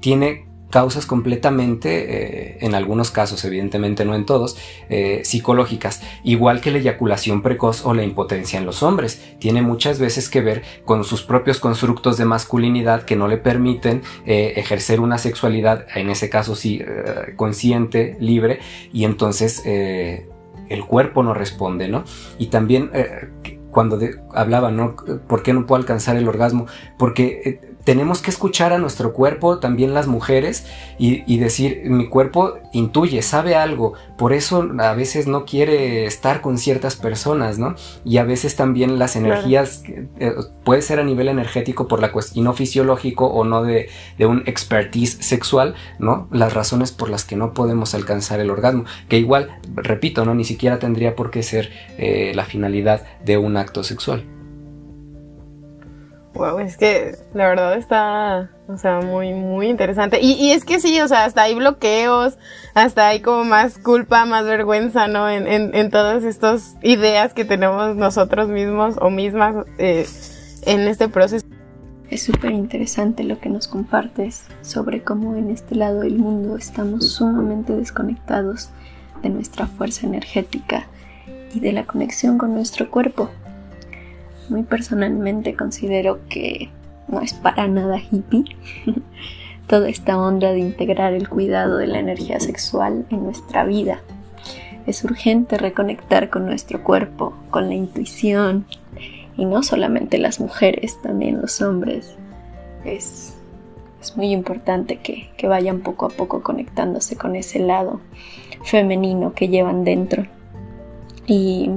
tiene causas completamente, eh, en algunos casos, evidentemente no en todos, eh, psicológicas, igual que la eyaculación precoz o la impotencia en los hombres. Tiene muchas veces que ver con sus propios constructos de masculinidad que no le permiten eh, ejercer una sexualidad, en ese caso sí, consciente, libre, y entonces el cuerpo no responde, ¿no? Y también cuando hablaba, ¿no? ¿Por qué no puedo alcanzar el orgasmo? Porque tenemos que escuchar a nuestro cuerpo, también las mujeres, y, decir, mi cuerpo intuye, sabe algo, por eso a veces no quiere estar con ciertas personas, ¿no? Y a veces también las energías, eh, puede ser a nivel energético por la cuestión, y no fisiológico o no de, un expertise sexual, ¿no? Las razones por las que no podemos alcanzar el orgasmo, que igual, repito, ¿no? Ni siquiera tendría por qué ser eh, la finalidad de un acto sexual. Wow, es que la verdad está, o sea, muy, muy interesante. Y, y, es que sí, o sea, hasta hay bloqueos, hasta hay como más culpa, más vergüenza, ¿no? En, en, en todas estas ideas que tenemos nosotros mismos o mismas eh, en este proceso. Es súper interesante lo que nos compartes sobre cómo en este lado del mundo estamos sumamente desconectados de nuestra fuerza energética y de la conexión con nuestro cuerpo. Muy personalmente considero que no es para nada hippie toda esta onda de integrar el cuidado de la energía sexual en nuestra vida. Es urgente reconectar con nuestro cuerpo, con la intuición, y no solamente las mujeres, también los hombres. Es, muy importante que, que vayan poco a poco conectándose con ese lado femenino que llevan dentro. Y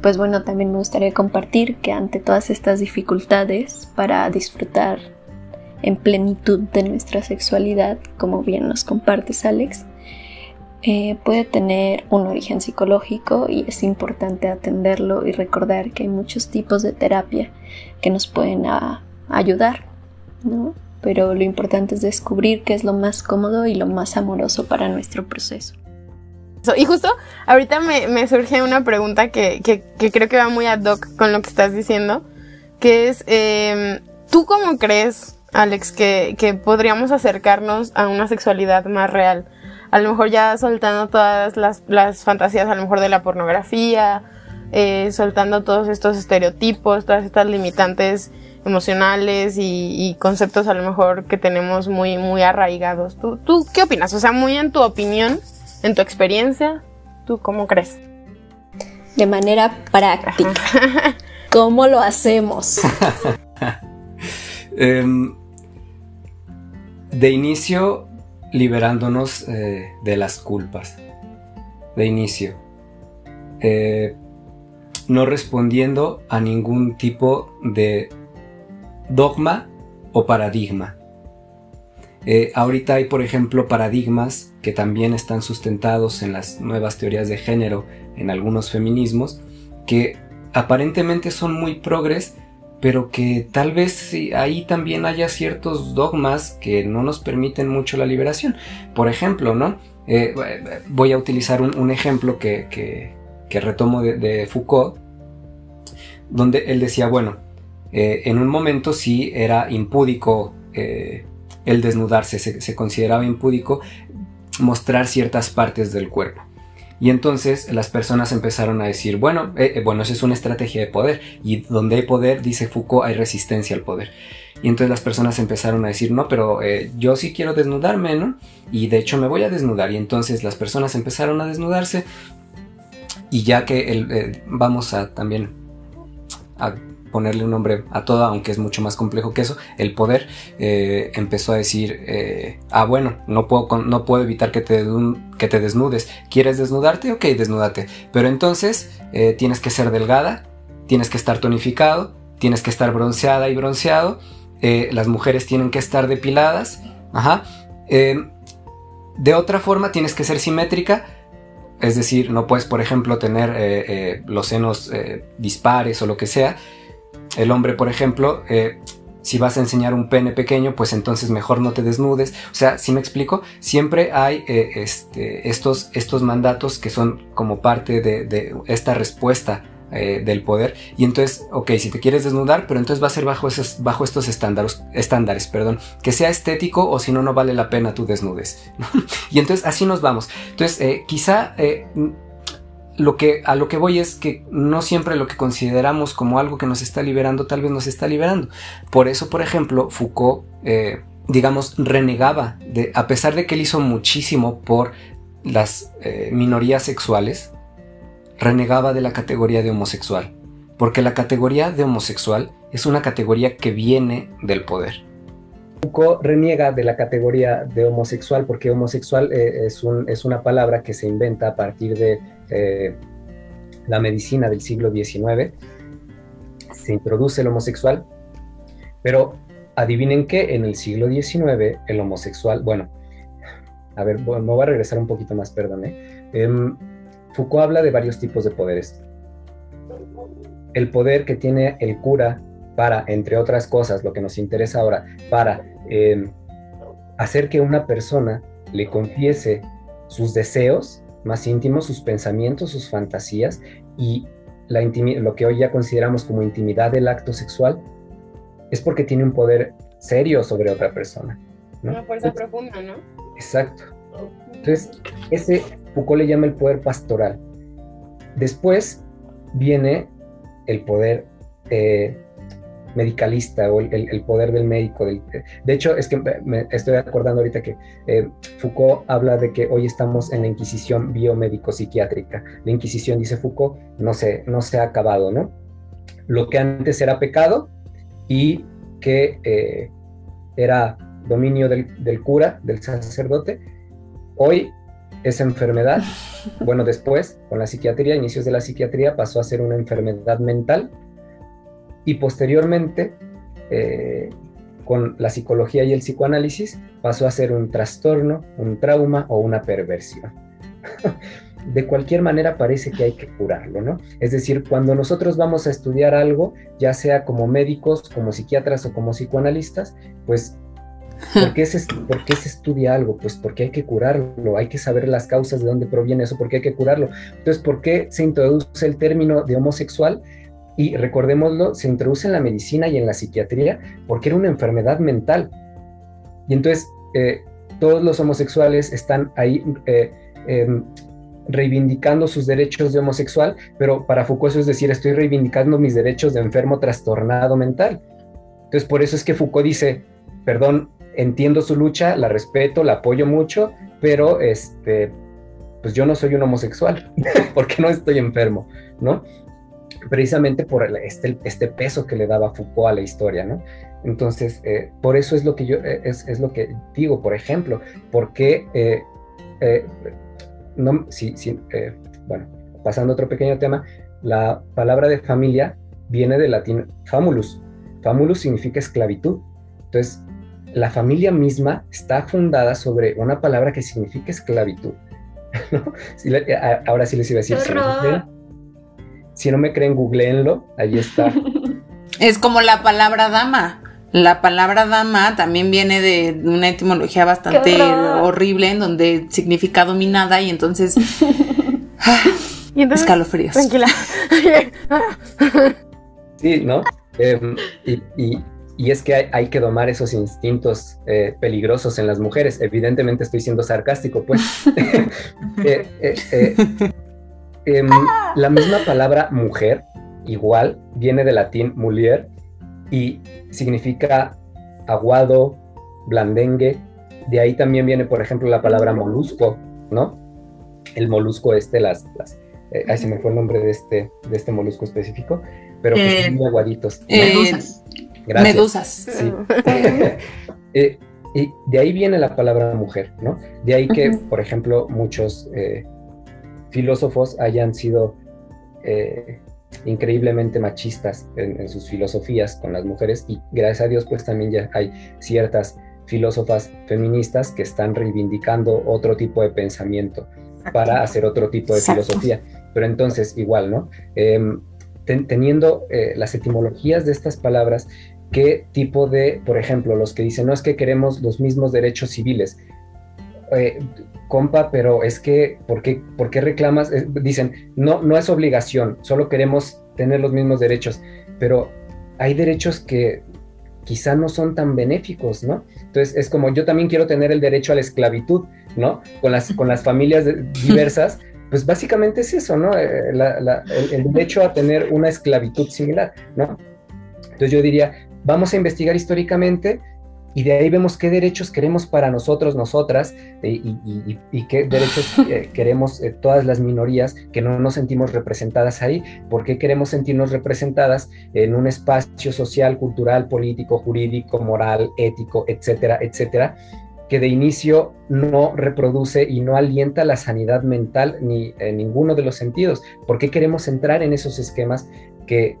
pues bueno, también me gustaría compartir que ante todas estas dificultades para disfrutar en plenitud de nuestra sexualidad, como bien nos compartes Alex, eh, puede tener un origen psicológico y es importante atenderlo y recordar que hay muchos tipos de terapia que nos pueden ayudar, ¿no? Pero lo importante es descubrir qué es lo más cómodo y lo más amoroso para nuestro proceso. Y justo ahorita me, surge una pregunta que, creo que va muy ad hoc con lo que estás diciendo, que es, em, ¿tú cómo crees, Alex, que, podríamos acercarnos a una sexualidad más real? A lo mejor ya soltando todas las, fantasías, a lo mejor de la pornografía, eh, soltando todos estos estereotipos, todas estas limitantes emocionales y, conceptos a lo mejor que tenemos muy, muy arraigados. ¿Tú, ¿Tú qué opinas? O sea, muy en tu opinión, en tu experiencia, ¿tú cómo crees? De manera práctica. ¿Cómo lo hacemos? Em, de inicio, liberándonos eh, de las culpas. De inicio. Eh, no respondiendo a ningún tipo de dogma o paradigma. Eh, ahorita hay, por ejemplo, paradigmas que también están sustentados en las nuevas teorías de género, en algunos feminismos, que aparentemente son muy progres, pero que tal vez ahí también haya ciertos dogmas que no nos permiten mucho la liberación. Por ejemplo, ¿no? Eh, voy a utilizar un, ejemplo que, retomo de, Foucault, donde él decía, bueno, eh, en un momento sí era impúdico el desnudarse, se, consideraba impúdico mostrar ciertas partes del cuerpo. Y entonces las personas empezaron a decir, bueno, eh, eh, bueno, eso es una estrategia de poder. Y donde hay poder, dice Foucault, hay resistencia al poder. Y entonces las personas empezaron a decir, no, pero eh, yo sí quiero desnudarme, ¿no? Y de hecho me voy a desnudar. Y entonces las personas empezaron a desnudarse. Y ya que el, vamos a también ponerle un nombre a todo, aunque es mucho más complejo que eso, el poder eh, empezó a decir, eh, ah, bueno, no puedo, no puedo evitar que te, que te desnudes. ¿Quieres desnudarte? Ok, desnúdate. Pero entonces eh, tienes que ser delgada, tienes que estar tonificado, tienes que estar bronceada y bronceado, las mujeres tienen que estar depiladas, ajá. de otra forma tienes que ser simétrica, es decir, no puedes, por ejemplo, tener los senos dispares o lo que sea, el hombre, por ejemplo, eh, si vas a enseñar un pene pequeño, pues entonces mejor no te desnudes. O sea, si me explico, siempre hay eh, este, estos, mandatos que son como parte de, esta respuesta eh, del poder. Y entonces, ok, si te quieres desnudar, pero entonces va a ser bajo, estos estándares, estándares, perdón, que sea estético o si no, no vale la pena tú desnudes. y entonces así nos vamos. Entonces, quizá lo que, a lo que voy es que no siempre lo que consideramos como algo que nos está liberando, tal vez nos está liberando. Por eso, por ejemplo, Foucault, eh, digamos, renegaba, de, a pesar de que él hizo muchísimo por las eh, minorías sexuales, renegaba de la categoría de homosexual. Porque la categoría de homosexual es una categoría que viene del poder. Foucault reniega de la categoría de homosexual porque homosexual eh, es, un, es, una palabra que se inventa a partir de eh, la medicina del siglo XIX. Se introduce el homosexual, pero adivinen que en el siglo XIX el homosexual, bueno, a ver, me voy a regresar un poquito más, perdón. Em, Foucault habla de varios tipos de poderes. El poder que tiene el cura para, entre otras cosas, lo que nos interesa ahora, para em, hacer que una persona le confiese sus deseos más íntimos, sus pensamientos, sus fantasías y la lo que hoy ya consideramos como intimidad del acto sexual, es porque tiene un poder serio sobre otra persona. Una fuerza profunda, ¿no? Exacto. Entonces, ese Foucault le llama el poder pastoral. Después viene el poder eh, medicalista o el, poder del médico. de hecho, es que me estoy acordando ahorita que eh, Foucault habla de que hoy estamos en la Inquisición biomédico-psiquiátrica. La Inquisición, dice Foucault, no se, no se ha acabado, ¿no? Lo que antes era pecado y que eh, era dominio del, del cura, del sacerdote, hoy es enfermedad. Bueno, después, con la psiquiatría, inicios de la psiquiatría, pasó a ser una enfermedad mental y posteriormente, eh, con la psicología y el psicoanálisis, pasó a ser un trastorno, un trauma o una perversión. de cualquier manera parece que hay que curarlo, ¿no? Es decir, cuando nosotros vamos a estudiar algo, ya sea como médicos, como psiquiatras o como psicoanalistas, pues ¿Por qué, se, ¿Por qué, se, estudia algo? Pues porque hay que curarlo, hay que saber las causas de dónde proviene eso, porque hay que curarlo. Entonces, ¿por qué se introduce el término de homosexual? Y recordémoslo, se introduce en la medicina y en la psiquiatría porque era una enfermedad mental. Y entonces eh, todos los homosexuales están ahí eh, em, reivindicando sus derechos de homosexual, pero para Foucault eso es decir, estoy reivindicando mis derechos de enfermo trastornado mental. Entonces por eso es que Foucault dice, perdón, entiendo su lucha, la respeto, la apoyo mucho, pero este, pues yo no soy un homosexual, porque no estoy enfermo, ¿no? Precisamente por este, este, peso que le daba Foucault a la historia, ¿no? Entonces, eh, por eso es lo que yo, eh, es, lo que digo, por ejemplo, porque, eh, no, si, bueno, pasando a otro pequeño tema, la palabra de familia viene del latín famulus. Famulus significa esclavitud. Entonces, la familia misma está fundada sobre una palabra que significa esclavitud. ahora sí les iba a decir. Si no me creen, googleenlo, ahí está. es como la palabra dama. La palabra dama también viene de una etimología bastante horrible en donde significa dominada y entonces... ¿Y entonces escalofríos. Tranquila. sí, ¿no? Em, y, es que hay, que domar esos instintos eh, peligrosos en las mujeres. Evidentemente estoy siendo sarcástico, pues. eh, eh, Em, ah. La misma palabra mujer, igual, viene del latín mulier y significa aguado, blandengue. De ahí también viene, por ejemplo, la palabra molusco, ¿no? El molusco este, las... las eh, ay, se me fue el nombre de este, de este molusco específico, pero pues eh, muy aguaditos. medusas. Gracias. Medusas. Sí. Eh, y de ahí viene la palabra mujer, ¿no? De ahí que, por ejemplo, muchos filósofos hayan sido eh, increíblemente machistas en, sus filosofías con las mujeres y gracias a Dios pues también ya hay ciertas filósofas feministas que están reivindicando otro tipo de pensamiento para hacer otro tipo de filosofía. Pero entonces igual, ¿no? Em, teniendo eh, las etimologías de estas palabras, qué tipo de, por ejemplo, los que dicen, no es que queremos los mismos derechos civiles. Eh, compa, pero es que, ¿por qué, por qué reclamas? dicen, no, no es obligación, solo queremos tener los mismos derechos, pero hay derechos que quizá no son tan benéficos, ¿no? Entonces es como yo también quiero tener el derecho a la esclavitud, ¿no? Con las, con las familias diversas, pues básicamente es eso, ¿no? Eh, el, derecho a tener una esclavitud similar, ¿no? Entonces yo diría, vamos a investigar históricamente y de ahí vemos qué derechos queremos para nosotros, nosotras, eh, y, qué derechos eh, queremos todas las minorías que no nos sentimos representadas ahí, por qué queremos sentirnos representadas en un espacio social, cultural, político, jurídico, moral, ético, etcétera, etcétera, que de inicio no reproduce y no alienta la sanidad mental ni en ninguno de los sentidos. ¿Por qué queremos entrar en esos esquemas que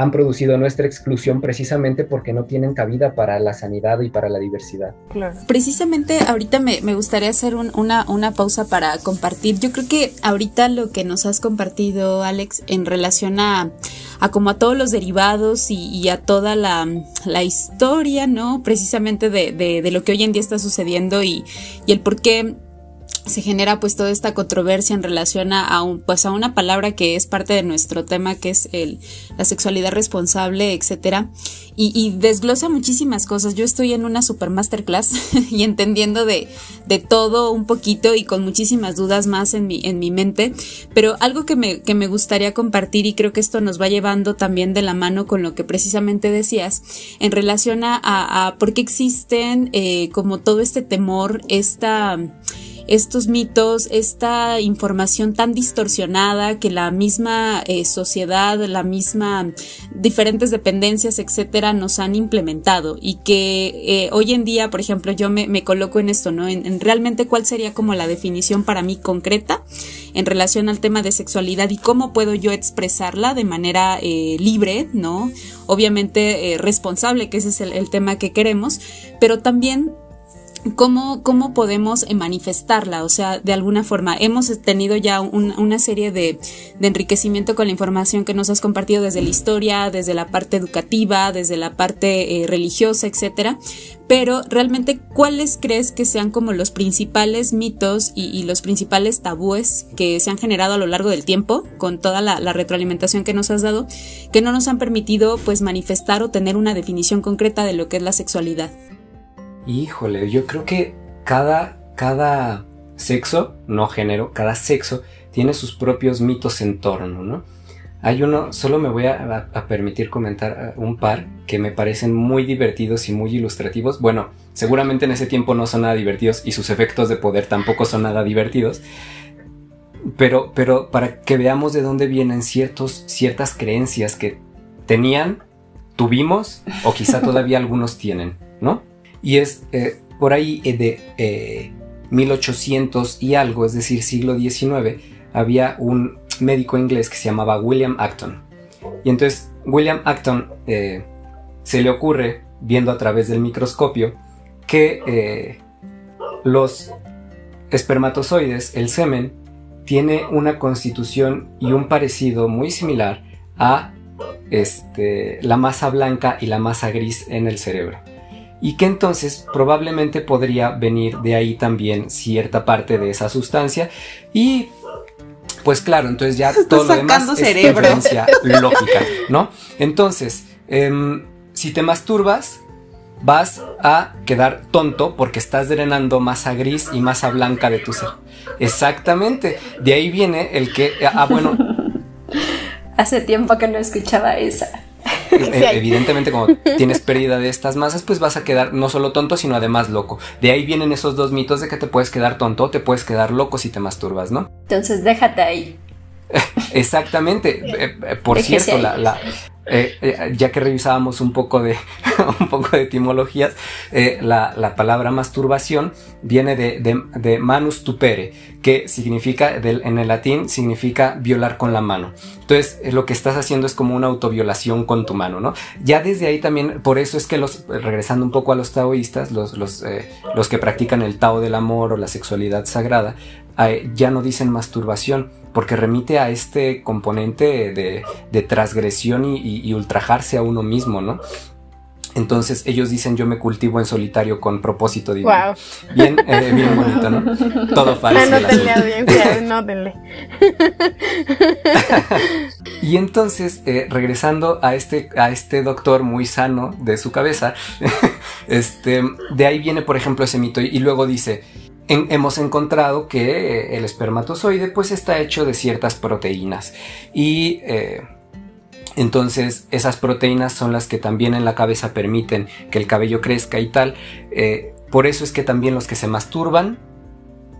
han producido nuestra exclusión precisamente porque no tienen cabida para la sanidad y para la diversidad. Precisamente ahorita me, gustaría hacer una, una, pausa para compartir. Yo creo que ahorita lo que nos has compartido, Alex, en relación a, a como a todos los derivados y, a toda la, historia, ¿no? Precisamente de, de, lo que hoy en día está sucediendo y, y el por qué se genera pues toda esta controversia en relación a, un, pues a una palabra que es parte de nuestro tema que es el, la sexualidad responsable, etcétera y, desglosa muchísimas cosas. Yo estoy en una super masterclass y entendiendo de, de, todo un poquito y con muchísimas dudas más en mi, en mi mente, pero algo que me, que me gustaría compartir y creo que esto nos va llevando también de la mano con lo que precisamente decías en relación a, a, por qué existen eh, como todo este temor, esta estos mitos, esta información tan distorsionada que la misma eh, sociedad, la misma diferentes dependencias, etcétera, nos han implementado y que eh, hoy en día, por ejemplo, yo me, coloco en esto, ¿no? En, realmente cuál sería como la definición para mí concreta en relación al tema de sexualidad y cómo puedo yo expresarla de manera eh, libre, ¿no? Obviamente responsable, que ese es el tema que queremos, pero también ¿Cómo, ¿Cómo podemos manifestarla? O sea, de alguna forma, hemos tenido ya una serie de, enriquecimiento con la información que nos has compartido desde la historia, desde la parte educativa, desde la parte eh, religiosa, etcétera. Pero realmente, ¿cuáles crees que sean como los principales mitos y, los principales tabúes que se han generado a lo largo del tiempo con toda la, la retroalimentación que nos has dado, que no nos han permitido pues manifestar o tener una definición concreta de lo que es la sexualidad? Híjole, yo creo que cada, cada sexo, no género, cada sexo tiene sus propios mitos en torno, ¿no? Hay uno, solo me voy a, permitir comentar uh, un par que me parecen muy divertidos y muy ilustrativos. Bueno, seguramente en ese tiempo no son nada divertidos y sus efectos de poder tampoco son nada divertidos. Pero, pero para que veamos de dónde vienen ciertos, ciertas creencias que tenían, tuvimos o quizá todavía algunos tienen, ¿no? Y es eh, por ahí eh, de 1800 eh, y algo, es decir, siglo XIX, había un médico inglés que se llamaba William Acton. Y entonces William Acton se le ocurre, viendo a través del microscopio, que los espermatozoides, el semen, tiene una constitución y un parecido muy similar a este, la masa blanca y la masa gris en el cerebro y que entonces probablemente podría venir de ahí también cierta parte de esa sustancia y pues claro, entonces ya todo lo demás cerebro. es lógica, ¿no? Entonces, em, si te masturbas, vas a quedar tonto porque estás drenando masa gris y masa blanca de tu ser. Exactamente. De ahí viene el que, ah, bueno. Hace tiempo que no escuchaba esa. Eh, evidentemente, como tienes pérdida de estas masas, pues vas a quedar no solo tonto, sino además loco. De ahí vienen esos dos mitos de que te puedes quedar tonto o te puedes quedar loco si te masturbas, ¿no? Entonces déjate ahí. Exactamente. Eh, eh, por cierto, la, eh, eh, ya que revisábamos un poco de, un poco de etimologías, eh, la, palabra masturbación viene de, manus tupere, que significa, en el latín, significa violar con la mano. Entonces, lo que estás haciendo es como una autoviolación con tu mano, ¿no? Ya desde ahí también, por eso es que los, regresando un poco a los taoístas, los, los, los que practican el tao del amor o la sexualidad sagrada, ya no dicen masturbación, porque remite a este componente de, transgresión y, ultrajarse a uno mismo, ¿no? Entonces ellos dicen yo me cultivo en solitario con propósito divino. Bien, eh, bien bonito, ¿no? Todo falso. Anótenle audiencia, anótenle. y entonces, eh, regresando a este, a este doctor muy sano de su cabeza, este, de ahí viene, por ejemplo, ese mito. Y, luego dice, hemos encontrado que el espermatozoide pues está hecho de ciertas proteínas. Y... Eh, entonces esas proteínas son las que también en la cabeza permiten que el cabello crezca y tal. Eh, por eso es que también los que se masturban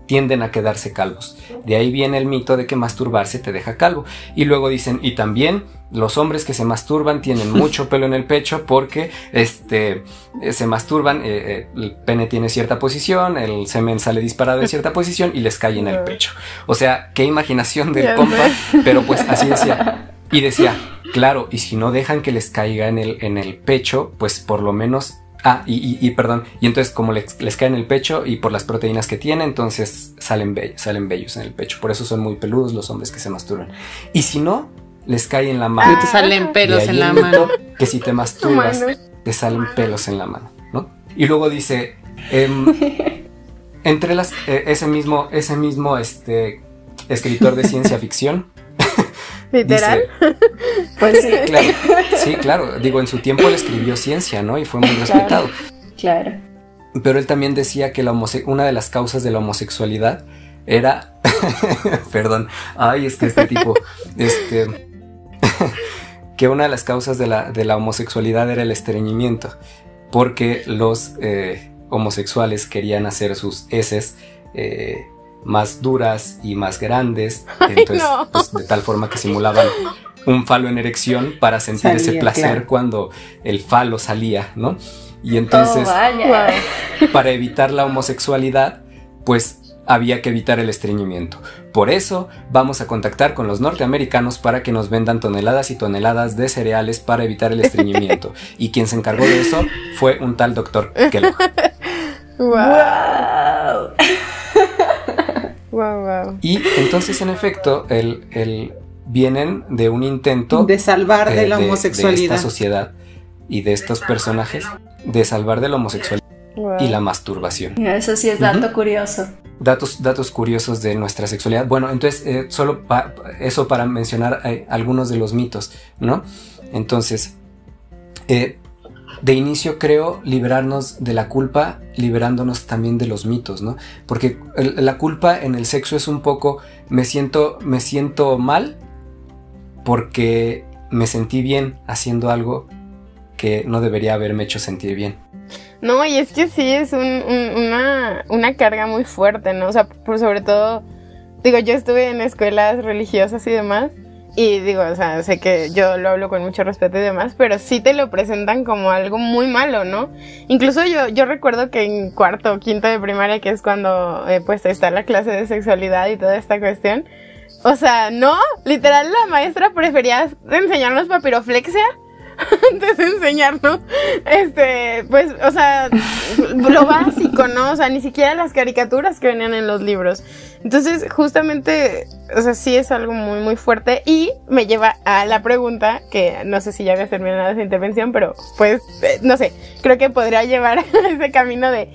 tienden a quedarse calvos. De ahí viene el mito de que masturbarse te deja calvo. Y luego dicen, y también los hombres que se masturban tienen mucho pelo en el pecho porque este, se masturban, eh, eh, el pene tiene cierta posición, el semen sale disparado en cierta posición y les cae en el pecho. O sea, qué imaginación del compa, pero pues así decía. Y decía, claro, y si no dejan que les caiga en el, en el pecho, pues por lo menos... Ah, y, perdón, y entonces como les, cae en el pecho y por las proteínas que tiene, entonces salen, salen bellos en el pecho. Por eso son muy peludos los hombres que se masturban. Y si no, les cae en la mano. te salen pelos en la mano. Que si te masturbas, te salen pelos en la mano, ¿no? Y luego dice, em, entre las, eh, ese mismo, ese mismo este, escritor de ciencia ficción, ¿Literal? pues sí. Claro, sí, claro. Digo, en su tiempo él escribió ciencia, ¿no? Y fue muy respetado. Claro. Pero él también decía que la una de las causas de la homosexualidad era. Perdón. Ay, es que este tipo. Este. Que una de las causas de la, de la homosexualidad era el estreñimiento. Porque los eh, homosexuales querían hacer sus heces. Eh, más duras y más grandes, entonces, pues, de tal forma que simulaban un falo en erección para sentir ese placer cuando el falo salía, ¿no? Y entonces, oh, para evitar la homosexualidad, pues había que evitar el estreñimiento. Por eso vamos a contactar con los norteamericanos para que nos vendan toneladas y toneladas de cereales para evitar el estreñimiento. y quien se encargó de eso fue un tal doctor Kellogg. wow. Y entonces, en efecto, el, vienen de un intento de salvar de, la homosexualidad. De, esta sociedad y de estos personajes, de salvar de la homosexualidad y la masturbación. Eso sí es dato curioso. Datos, datos curiosos de nuestra sexualidad. Bueno, entonces, eh, solo eso para mencionar eh, algunos de los mitos, ¿no? Entonces, eh, de inicio creo liberarnos de la culpa, liberándonos también de los mitos, ¿no? Porque la culpa en el sexo es un poco, me siento, me siento mal porque me sentí bien haciendo algo que no debería haberme hecho sentir bien. No, y es que sí, es una, una carga muy fuerte, ¿no? O sea, por sobre todo, digo, yo estuve en escuelas religiosas y demás, y digo, o sea, sé que yo lo hablo con mucho respeto y demás, pero sí te lo presentan como algo muy malo, ¿no? Incluso yo, yo recuerdo que en cuarto o quinto de primaria, que es cuando eh, pues está la clase de sexualidad y toda esta cuestión, o sea, no, literal la maestra prefería enseñarnos papiroflexia antes de enseñarnos, este, pues, o sea, lo básico, ¿no? O sea, ni siquiera las caricaturas que venían en los libros. Entonces, justamente, o sea, sí es algo muy, muy fuerte y me lleva a la pregunta, que no sé si ya había terminado esa intervención, pero pues, eh, no sé, creo que podría llevar a ese camino de,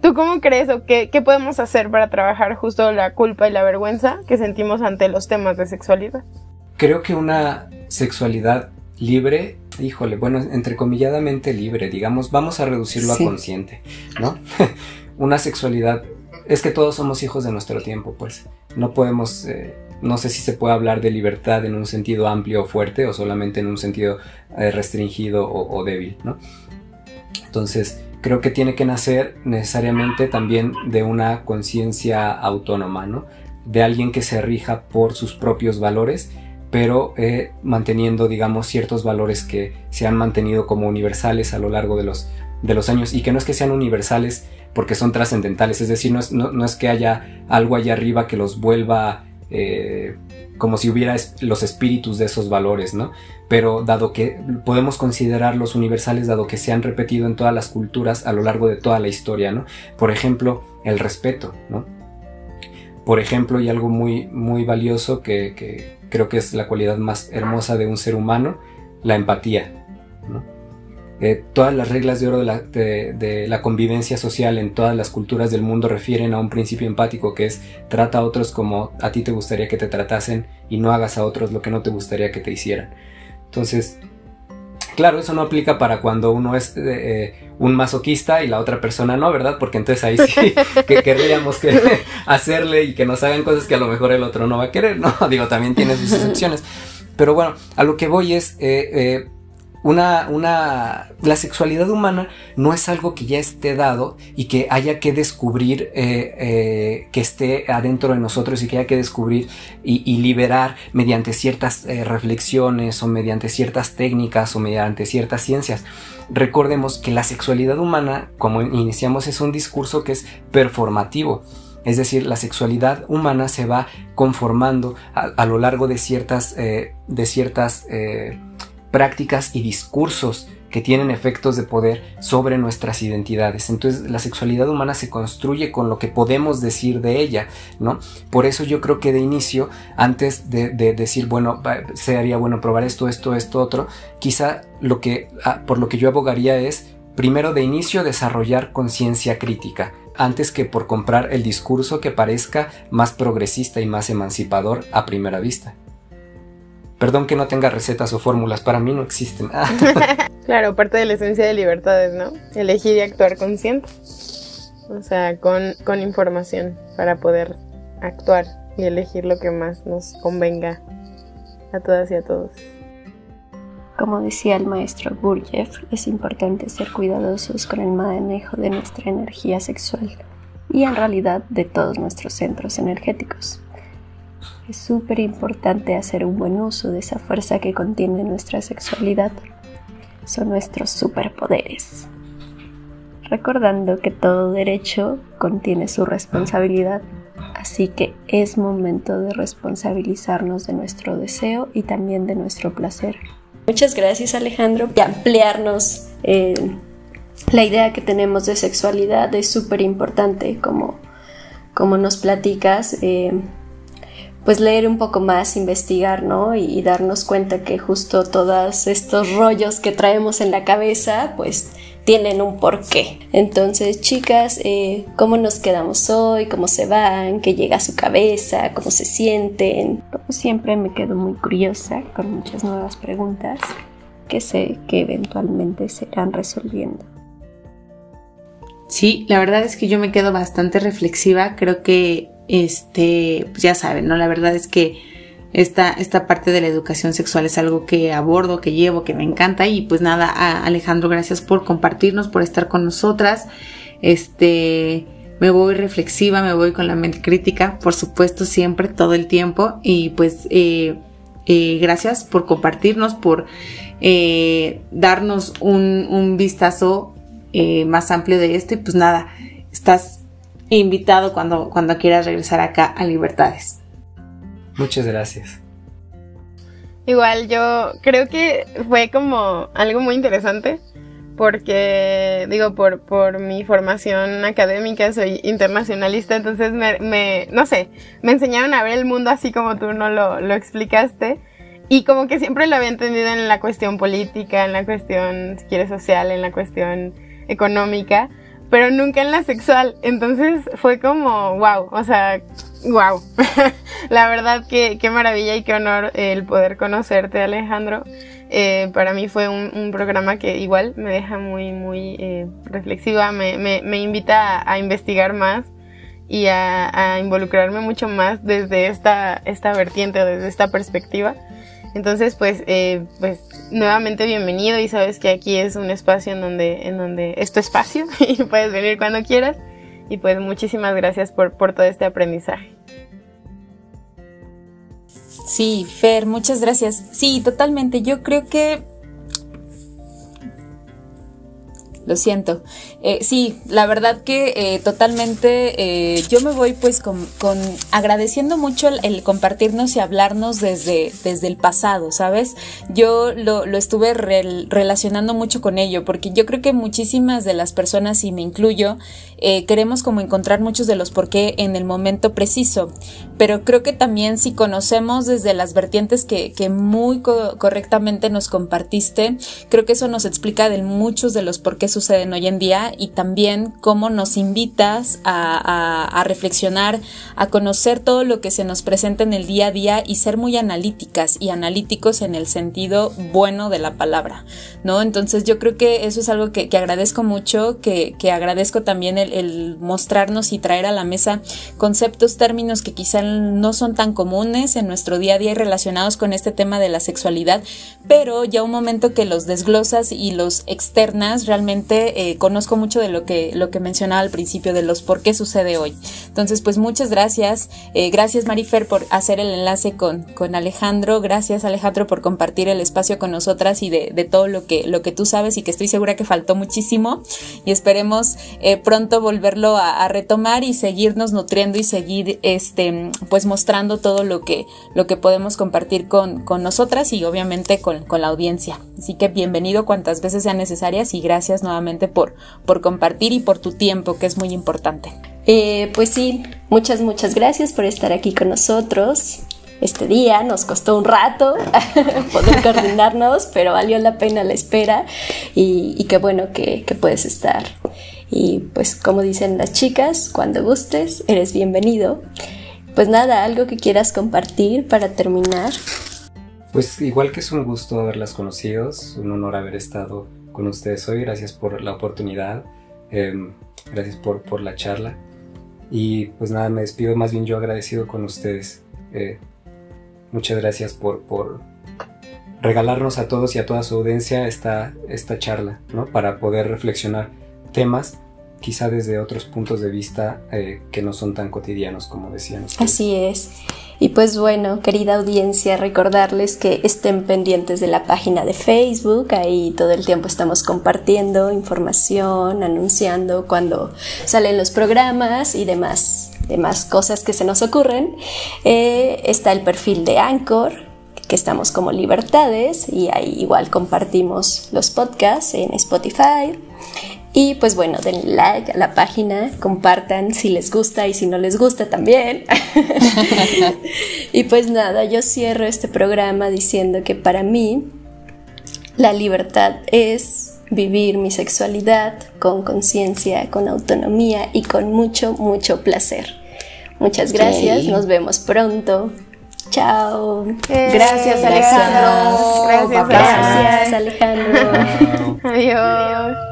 ¿tú cómo crees o qué, qué podemos hacer para trabajar justo la culpa y la vergüenza que sentimos ante los temas de sexualidad? Creo que una sexualidad libre, híjole, bueno, entrecomilladamente libre, digamos, vamos a reducirlo a consciente, ¿no? Una sexualidad, es que todos somos hijos de nuestro tiempo, pues, no podemos, eh, no sé si se puede hablar de libertad en un sentido amplio o fuerte o solamente en un sentido eh, restringido o, débil, ¿no? Entonces, creo que tiene que nacer necesariamente también de una conciencia autónoma, ¿no? De alguien que se rija por sus propios valores pero eh, manteniendo, digamos, ciertos valores que se han mantenido como universales a lo largo de los, de los años y que no es que sean universales porque son trascendentales, es decir, no es, no, es, que haya algo allá arriba que los vuelva eh, como si hubiera los espíritus de esos valores, ¿no? Pero dado que podemos considerarlos universales, dado que se han repetido en todas las culturas a lo largo de toda la historia, ¿no? Por ejemplo, el respeto, ¿no? Por ejemplo, y algo muy, muy valioso que, creo que es la cualidad más hermosa de un ser humano, la empatía. eh, todas las reglas de oro de la, convivencia social en todas las culturas del mundo refieren a un principio empático que es trata a otros como a ti te gustaría que te tratasen y no hagas a otros lo que no te gustaría que te hicieran. Entonces, claro, eso no aplica para cuando uno es eh, un masoquista y la otra persona no, ¿verdad? Porque entonces ahí sí que querríamos que hacerle y que nos hagan cosas que a lo mejor el otro no va a querer, ¿no? Digo, también tiene sus excepciones. Pero bueno, a lo que voy es, eh, una, una, la sexualidad humana no es algo que ya esté dado y que haya que descubrir, eh, eh, que esté adentro de nosotros y que haya que descubrir y, liberar mediante ciertas eh, reflexiones o mediante ciertas técnicas o mediante ciertas ciencias. Recordemos que la sexualidad humana, como iniciamos, es un discurso que es performativo. Es decir, la sexualidad humana se va conformando a, lo largo de ciertas, de ciertas prácticas y discursos que tienen efectos de poder sobre nuestras identidades. Entonces la sexualidad humana se construye con lo que podemos decir de ella, ¿no? Por eso yo creo que de inicio, antes de, decir, bueno, sería bueno probar esto, esto, esto, otro, quizá lo que, ah, por lo que yo abogaría es, primero de inicio, desarrollar conciencia crítica, antes que por comprar el discurso que parezca más progresista y más emancipador a primera vista. Perdón que no tenga recetas o fórmulas, para mí no existen. claro, parte de la esencia de libertades, ¿no? Elegir y actuar consciente. O sea, con, con información para poder actuar y elegir lo que más nos convenga a todas y a todos. Como decía el maestro Gurdjieff, es importante ser cuidadosos con el manejo de nuestra energía sexual y en realidad de todos nuestros centros energéticos. Es súper importante hacer un buen uso de esa fuerza que contiene nuestra sexualidad. Son nuestros superpoderes. Recordando que todo derecho contiene su responsabilidad, así que es momento de responsabilizarnos de nuestro deseo y también de nuestro placer. Muchas gracias Alejandro por ampliarnos eh, la idea que tenemos de sexualidad. Es súper importante como, como nos platicas. Eh, pues leer un poco más, investigar, ¿no? Y, darnos cuenta que justo todos estos rollos que traemos en la cabeza, pues tienen un porqué. Entonces, chicas, eh, ¿cómo nos quedamos hoy? ¿Cómo se van? ¿Qué llega a su cabeza? ¿Cómo se sienten? Como siempre me quedo muy curiosa con muchas nuevas preguntas que sé que eventualmente se irán resolviendo. Sí, la verdad es que yo me quedo bastante reflexiva. Creo que este, pues ya saben, ¿no? La verdad es que esta, esta parte de la educación sexual es algo que abordo, que llevo, que me encanta y pues nada, Alejandro, gracias por compartirnos, por estar con nosotras. Este, me voy reflexiva, me voy con la mente crítica, por supuesto, siempre, todo el tiempo y pues eh, eh, gracias por compartirnos, por eh, darnos un, un vistazo más amplio de esto y pues nada, estás invitado cuando, cuando quieras regresar acá a Libertades. Muchas gracias. Igual yo creo que fue como algo muy interesante porque digo por, por mi formación académica soy internacionalista entonces me, me, no sé me enseñaron a ver el mundo así como tú no lo, lo explicaste y como que siempre lo había entendido en la cuestión política en la cuestión si quieres social en la cuestión económica pero nunca en la sexual. Entonces fue como, wow, o sea, wow. la verdad que qué maravilla y qué honor el poder conocerte, Alejandro. Eh, para mí fue un, programa que igual me deja muy, muy eh, reflexiva, me, me, me, invita a, investigar más y a, a, involucrarme mucho más desde esta, esta vertiente desde esta perspectiva. Entonces, pues, eh, pues nuevamente bienvenido y sabes que aquí es un espacio en donde, en donde es tu espacio y puedes venir cuando quieras. Y pues muchísimas gracias por, por todo este aprendizaje. Sí, Fer, muchas gracias. Sí, totalmente. Yo creo que lo siento. Eh, sí, la verdad que eh, totalmente eh, yo me voy pues con, agradeciendo mucho el, compartirnos y hablarnos desde, desde el pasado, ¿sabes? Yo lo, estuve relacionando mucho con ello porque yo creo que muchísimas de las personas, y me incluyo, queremos como encontrar muchos de los por qué en el momento preciso, pero creo que también si conocemos desde las vertientes que, muy correctamente nos compartiste, creo que eso nos explica de muchos de los por qué suceden hoy en día y también cómo nos invitas a, reflexionar, a conocer todo lo que se nos presenta en el día a día y ser muy analíticas y analíticos en el sentido bueno de la palabra, ¿no? Entonces yo creo que eso es algo que, agradezco mucho, que, agradezco también el, el mostrarnos y traer a la mesa conceptos, términos que quizá no son tan comunes en nuestro día a día y relacionados con este tema de la sexualidad, pero ya un momento que los desglosas y los externas, realmente eh, conozco mucho de lo que, lo que mencionaba al principio, de los por qué sucede hoy. Entonces, pues muchas gracias. Eh, gracias Marifer por hacer el enlace con, con Alejandro. Gracias Alejandro por compartir el espacio con nosotras y de, de, todo lo que, lo que tú sabes y que estoy segura que faltó muchísimo. Y esperemos eh, pronto volverlo a, retomar y seguirnos nutriendo y seguir este, pues mostrando todo lo que, lo que podemos compartir con, con nosotras y obviamente con, con la audiencia. Así que bienvenido cuantas veces sean necesarias y gracias nuevamente por, por compartir y por tu tiempo, que es muy importante. Eh, pues sí, muchas, muchas gracias por estar aquí con nosotros. Este día nos costó un rato poder coordinarnos, pero valió la pena la espera y, qué bueno que puedes estar. Y pues como dicen las chicas, cuando gustes, eres bienvenido. Pues nada, algo que quieras compartir para terminar. Pues igual que es un gusto haberlas conocido, es un honor haber estado con ustedes hoy, gracias por la oportunidad, em, gracias por, por, la charla y pues nada, me despido más bien yo agradecido con ustedes. Eh, muchas gracias por, por regalarnos a todos y a toda su audiencia esta, esta charla, ¿no? Para poder reflexionar temas quizá desde otros puntos de vista eh, que no son tan cotidianos como decían. Así es. Y pues bueno, querida audiencia, recordarles que estén pendientes de la página de Facebook, ahí todo el tiempo estamos compartiendo información, anunciando cuando salen los programas y demás, demás cosas que se nos ocurren. Eh, está el perfil de Anchor, que estamos como Libertades y ahí igual compartimos los podcasts en Spotify. Y pues bueno, den like a la página, compartan si les gusta y si no les gusta también. y pues nada, yo cierro este programa diciendo que para mí la libertad es vivir mi sexualidad con conciencia, con autonomía y con mucho, mucho placer. Muchas gracias, nos vemos pronto. Chao. Eh, gracias, Alejandro. Gracias, gracias Alejandro. Adiós.